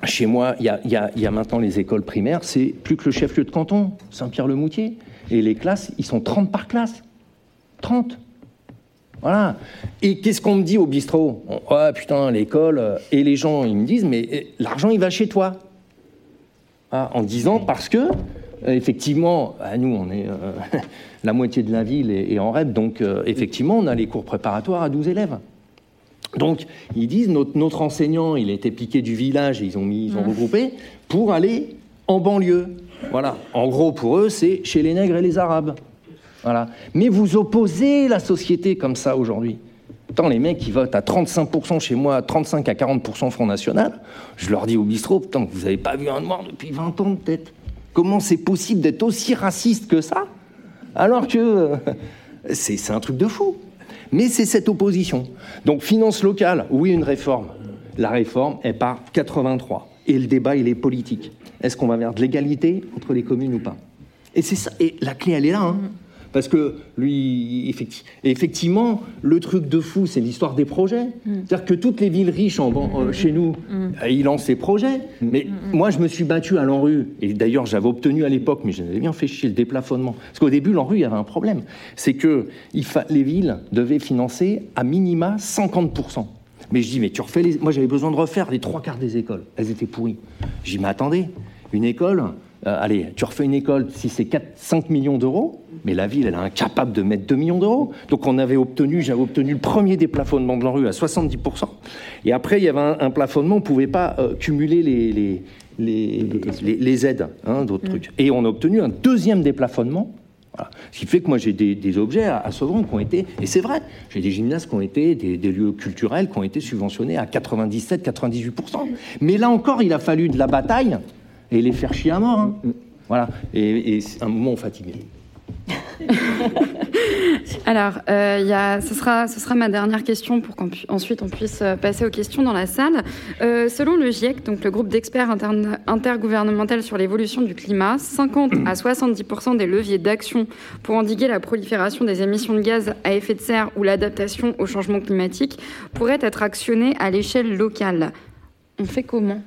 chez moi, il y, a, maintenant les écoles primaires, c'est plus que le chef-lieu de canton, Saint-Pierre-le-Moutier. Et les classes, ils sont 30 par classe. 30. Voilà. Et qu'est-ce qu'on me dit au bistrot? Oh putain, l'école. Et les gens, ils me disent, mais eh, l'argent, il va chez toi. Ah, en disant, parce que euh, effectivement, à nous, on est euh, la moitié de la ville est, en REP, donc euh, effectivement, on a les cours préparatoires à 12 élèves. Donc, ils disent, notre, notre enseignant, il a été piqué du village, et ils ont, mis, ils ont mmh. regroupé, pour aller en banlieue. Voilà. En gros, pour eux, c'est chez les nègres et les arabes. Voilà. Mais vous opposez la société comme ça aujourd'hui. Tant les mecs qui votent à 35% chez moi, à 35 à 40% Front National, je leur dis au bistrot, putain, vous n'avez pas vu un noir depuis 20 ans peut-être? Comment c'est possible d'être aussi raciste que ça? Alors que euh, c'est un truc de fou. Mais c'est cette opposition. Donc finance locale, oui, une réforme. La réforme est par 83. Et le débat, il est politique. Est-ce qu'on va vers de l'égalité entre les communes ou pas? Et c'est ça. Et la clé, elle est là. Hein. Parce que lui, effectivement, le truc de fou, c'est l'histoire des projets. Mm. C'est-à-dire que toutes les villes riches en, mm. chez nous, mm. euh, ils lancent ces projets. Mais moi, je me suis battu à l'ANRU, et d'ailleurs, j'avais obtenu à l'époque, mais j'avais bien fait chier le déplafonnement. Parce qu'au début, l'ANRU, il y avait un problème. C'est que les villes devaient financer à minima 50%. Mais je dis, mais tu refais les... Moi, j'avais besoin de refaire les trois quarts des écoles. Elles étaient pourries. Je dis, mais attendez, une école, euh, allez, tu refais une école, si c'est 5 millions d'euros, mais la ville, elle est incapable de mettre 2 millions d'euros. Donc on avait obtenu, j'avais obtenu le premier déplafonnement de l'ANRU à 70%. Et après, il y avait un, plafonnement, on ne pouvait pas euh, cumuler les, les, aides, hein, d'autres mm. trucs. Et on a obtenu un deuxième déplafonnement. Ce qui fait que moi j'ai des, objets à, à, qui ont été, et c'est vrai, j'ai des gymnases qui ont été, des, des, lieux culturels qui ont été subventionnés à 97-98%. Mais là encore, il a fallu de la bataille et les faire chier à mort. Hein. Voilà. Et, et c'est un moment fatigué. Alors, euh, y a, ce, sera, ce sera ma dernière question pour qu'ensuite on puisse euh, passer aux questions dans la salle. Euh, selon le GIEC, donc le groupe d'experts intergouvernemental sur l'évolution du climat, 50 à 70% des leviers d'action pour endiguer la prolifération des émissions de gaz à effet de serre ou l'adaptation au changement climatique pourraient être actionnés à l'échelle locale. On fait comment?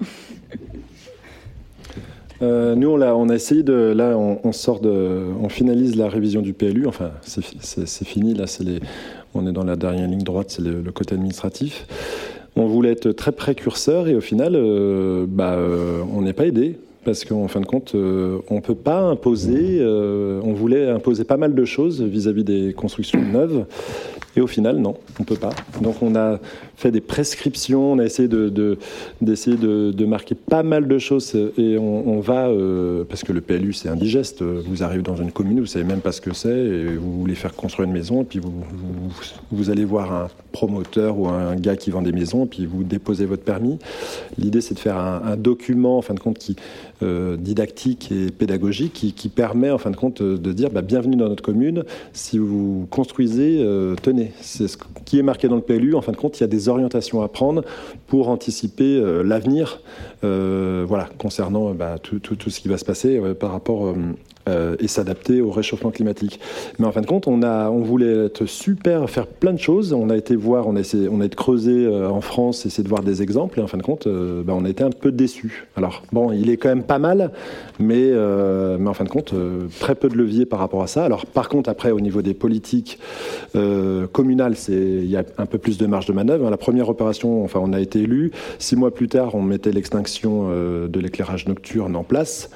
euh, nous, on a, on essayé de. Là, on, sort de. On finalise la révision du PLU. Enfin, c'est fini. Là. On est dans la dernière ligne droite, c'est le, côté administratif. On voulait être très précurseur et au final, euh, bah, euh, on n'est pas aidé parce qu'en fin de compte, on ne peut pas imposer. on voulait imposer pas mal de choses vis à -vis des constructions neuves. Et au final, non, on ne peut pas. Donc on a fait des prescriptions, on a essayé de, d'essayer de, marquer pas mal de choses et on, va, euh, parce que le PLU c'est indigeste, vous arrivez dans une commune, vous savez même pas ce que c'est, et vous voulez faire construire une maison, et puis vous, vous, allez voir un promoteur ou un gars qui vend des maisons, et puis vous déposez votre permis. L'idée c'est de faire un, document, en fin de compte, qui euh, didactique et pédagogique, qui, permet en fin de compte de dire bah, bienvenue dans notre commune, si vous construisez, euh, tenez, c'est ce qui est marqué dans le PLU, en fin de compte il y a des orientations à prendre pour anticiper euh, l'avenir euh, voilà, concernant bah, tout, tout, ce qui va se passer euh, par rapport euh, et s'adapter au réchauffement climatique. Mais en fin de compte, on, a, on voulait être super, faire plein de choses. On a été voir, on a, on a été creusé euh, en France, essayer de voir des exemples. Et en fin de compte, bah, on a été un peu déçus. Alors, bon, il est quand même pas mal, mais, mais en fin de compte, très peu de leviers par rapport à ça. Alors, par contre, après, au niveau des politiques communales, il y a un peu plus de marge de manœuvre. La première opération, enfin, on a été élu. Six mois plus tard, on mettait l'extinction de l'éclairage nocturne en place.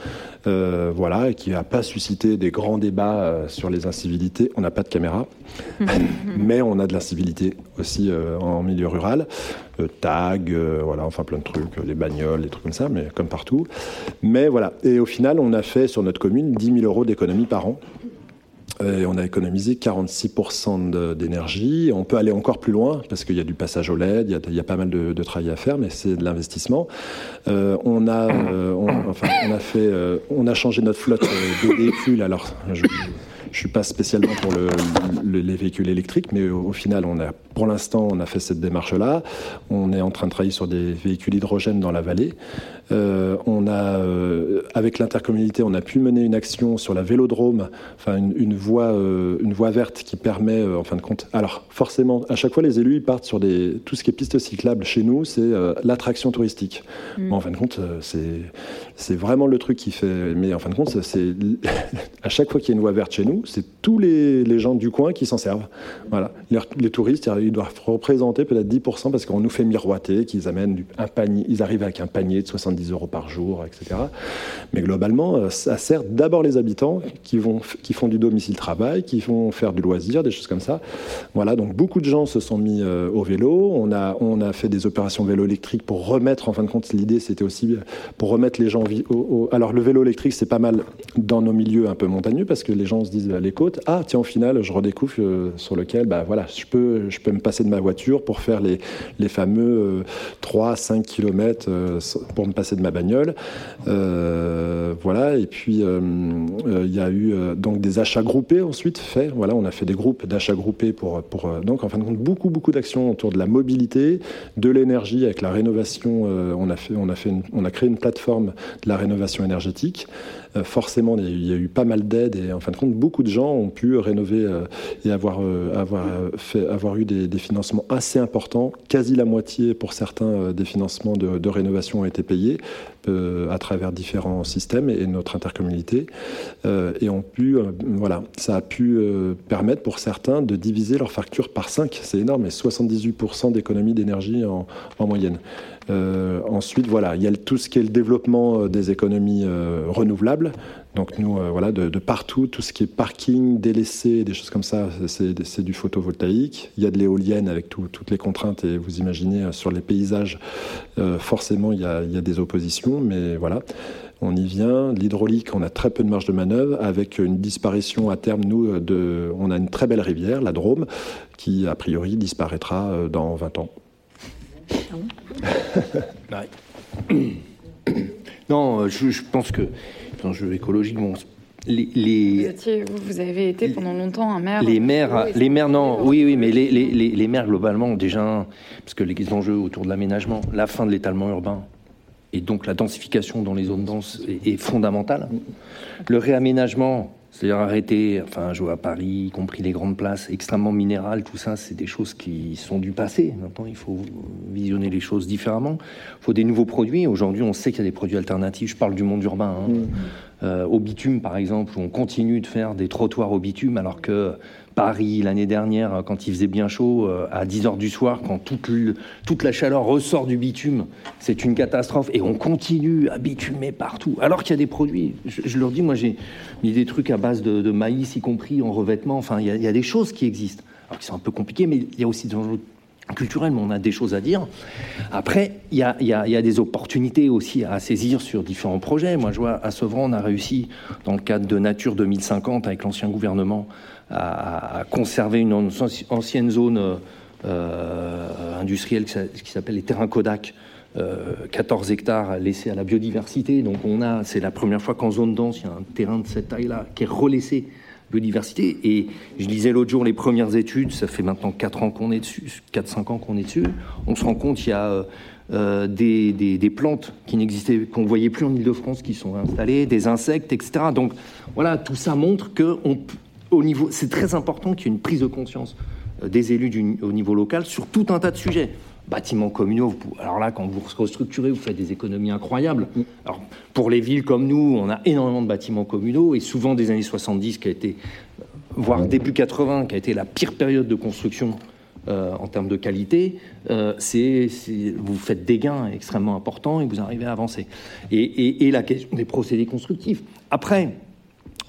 Euh, voilà, et qui n'a pas suscité des grands débats euh, sur les incivilités. On n'a pas de caméra, mais on a de l'incivilité aussi euh, en milieu rural. tag, voilà, enfin plein de trucs, les bagnoles, les trucs comme ça, mais comme partout. Mais voilà, et au final, on a fait sur notre commune 10 000 euros d'économie par an. On a économisé 46% d'énergie. On peut aller encore plus loin parce qu'il y a du passage au LED, il y a, pas mal de, travail à faire, mais c'est de l'investissement. Euh, on a, euh, enfin, on a fait, euh, on a changé notre flotte de véhicules. Alors, je, je suis pas spécialement pour le, les véhicules électriques, mais au, final, on a, pour l'instant, on a fait cette démarche-là. On est en train de travailler sur des véhicules hydrogène dans la vallée. On a, avec l'intercommunalité, on a pu mener une action sur la vélodrome, enfin une, une voie, euh, une voie verte qui permet, en fin de compte. Alors, forcément, à chaque fois, les élus ils partent sur des, tout ce qui est piste cyclable chez nous, c'est l'attraction touristique. Mm. en fin de compte, c'est, c'est vraiment le truc qui fait. Mais en fin de compte, c'est à chaque fois qu'il y a une voie verte chez nous, c'est tous les, gens du coin qui s'en servent. Voilà. Les, touristes, ils doivent représenter peut-être 10% parce qu'on nous fait miroiter qu'ils amènent un panier, ils arrivent avec un panier de 70 euros par jour, etc. Mais globalement, euh, ça sert d'abord les habitants qui, vont, qui font du domicile-travail, qui vont faire du loisir, des choses comme ça. Voilà, donc beaucoup de gens se sont mis euh, au vélo. On a, on a fait des opérations vélo électrique pour remettre, en fin de compte, l'idée c'était aussi pour remettre les gens Alors le vélo électrique, c'est pas mal dans nos milieux un peu montagneux parce que les gens se disent les côtes. Ah, tiens, au final, je redécouvre euh, sur lequel, bah voilà, je peux, je peux me passer de ma voiture pour faire les, les fameux 3-5 km pour me passer de ma bagnole. voilà, et puis il y a eu donc des achats groupés ensuite faits. Voilà, on a fait des groupes d'achats groupés pour, pour donc en fin de compte beaucoup beaucoup d'actions autour de la mobilité, de l'énergie avec la rénovation. on a fait, on a fait, on a créé une plateforme la rénovation énergétique. Euh, forcément, il y a eu pas mal d'aides et en fin de compte, beaucoup de gens ont pu rénover euh, et avoir, euh, avoir, eu des, financements assez importants. Quasi la moitié pour certains des financements de, rénovation ont été payés à travers différents systèmes et, notre intercommunalité. et ont pu, voilà, ça a pu permettre pour certains de diviser leur facture par 5. C'est énorme, et 78% d'économie d'énergie en moyenne. Euh, ensuite, voilà, il y a tout ce qui est le développement euh, des économies euh, renouvelables. Donc nous, voilà, de, partout, tout ce qui est parking, délaissé, des choses comme ça, c'est du photovoltaïque. Il y a de l'éolienne avec toutes les contraintes et vous imaginez sur les paysages, forcément, il y, a, des oppositions, mais voilà. On y vient. L'hydraulique, on a très peu de marge de manœuvre, avec une disparition à terme. Nous, on a une très belle rivière, la Drôme, qui a priori disparaîtra dans 20 ans. non, euh, je, pense que dans le jeu écologique, bon, les, vous, avez été pendant longtemps un maire. Les maires, les maires, non, oui, oui, mais les, les, maires globalement déjà, parce que les enjeux autour de l'aménagement, la fin de l'étalement urbain et donc la densification dans les zones denses est, est fondamentale. Le réaménagement, c'est-à-dire arrêter, enfin, vois à Paris, y compris les grandes places extrêmement minérales, tout ça, c'est des choses qui sont du passé. Maintenant, il faut visionner les choses différemment. Il faut des nouveaux produits. Aujourd'hui, on sait qu'il y a des produits alternatifs. Je parle du monde urbain. Hein. Mmh. Euh, au bitume, par exemple, où on continue de faire des trottoirs au bitume, alors que Paris, l'année dernière, quand il faisait bien chaud, euh, à 10 h du soir, quand toute, toute la chaleur ressort du bitume, c'est une catastrophe. Et on continue à bitumer partout. Alors qu'il y a des produits, je, leur dis, moi j'ai mis des trucs à base de, maïs, y compris en revêtement. Enfin, il y, a, des choses qui existent. Qui sont un peu compliquées, mais il y a aussi des enjeux culturels, mais on a des choses à dire. Après, il y, y a, des opportunités aussi à saisir sur différents projets. Moi, je vois à Sevran, on a réussi, dans le cadre de Nature 2050, avec l'ancien gouvernement, à, conserver une ancienne zone euh, industrielle qui s'appelle les terrains Kodak. 14 euh, hectares laissés à la biodiversité. Donc on a, c'est la première fois qu'en zone dense, il y a un terrain de cette taille-là qui est relaissé biodiversité. Et je lisais l'autre jour les premières études, ça fait maintenant 4 ans qu'on est dessus, 4-5 ans qu'on est dessus. On se rend compte qu'il y a euh, des, des, plantes qui n'existaient, qu'on ne voyait plus en Ile-de-France qui sont installées, des insectes, etc. Donc voilà, tout ça montre que c'est très important qu'il y ait une prise de conscience euh, des élus au niveau local sur tout un tas de sujets. Bâtiments communaux, alors là, quand vous restructurez, vous faites des économies incroyables. Mm. Alors, pour les villes comme nous, on a énormément de bâtiments communaux, et souvent des années 70, qui a été, euh, voire début 80, qui a été la pire période de construction euh, en termes de qualité, c'est, vous faites des gains extrêmement importants et vous arrivez à avancer. Et, et la question des procédés constructifs. Après,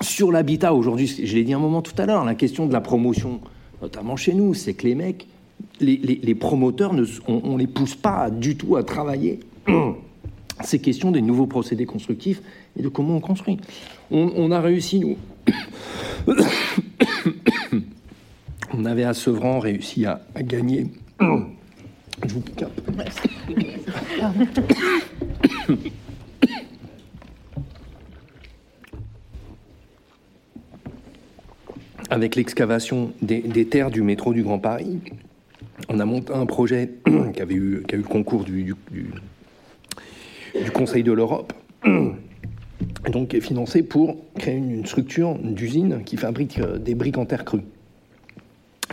sur l'habitat, aujourd'hui, je l'ai dit un moment tout à l'heure, la question de la promotion, notamment chez nous, c'est que les mecs, les, promoteurs, on ne les pousse pas du tout à travailler ces questions des nouveaux procédés constructifs et de comment on construit. On, a réussi, nous. on avait à Sevran réussi à, à gagner. Je vous pique avec l'excavation des, terres du métro du Grand Paris, on a monté un projet qui, a eu le concours du, Conseil de l'Europe, donc qui est financé pour créer une, structure d'usine qui fabrique euh, des briques en terre crue.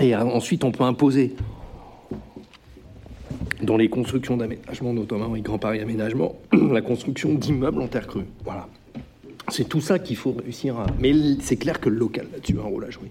Et euh, ensuite, on peut imposer dans les constructions d'aménagement, notamment avec Grand Paris Aménagement, la construction d'immeubles en terre crue. Voilà. C'est tout ça qu'il faut réussir à. Mais c'est clair que le local là-dessus a un rôle à jouer.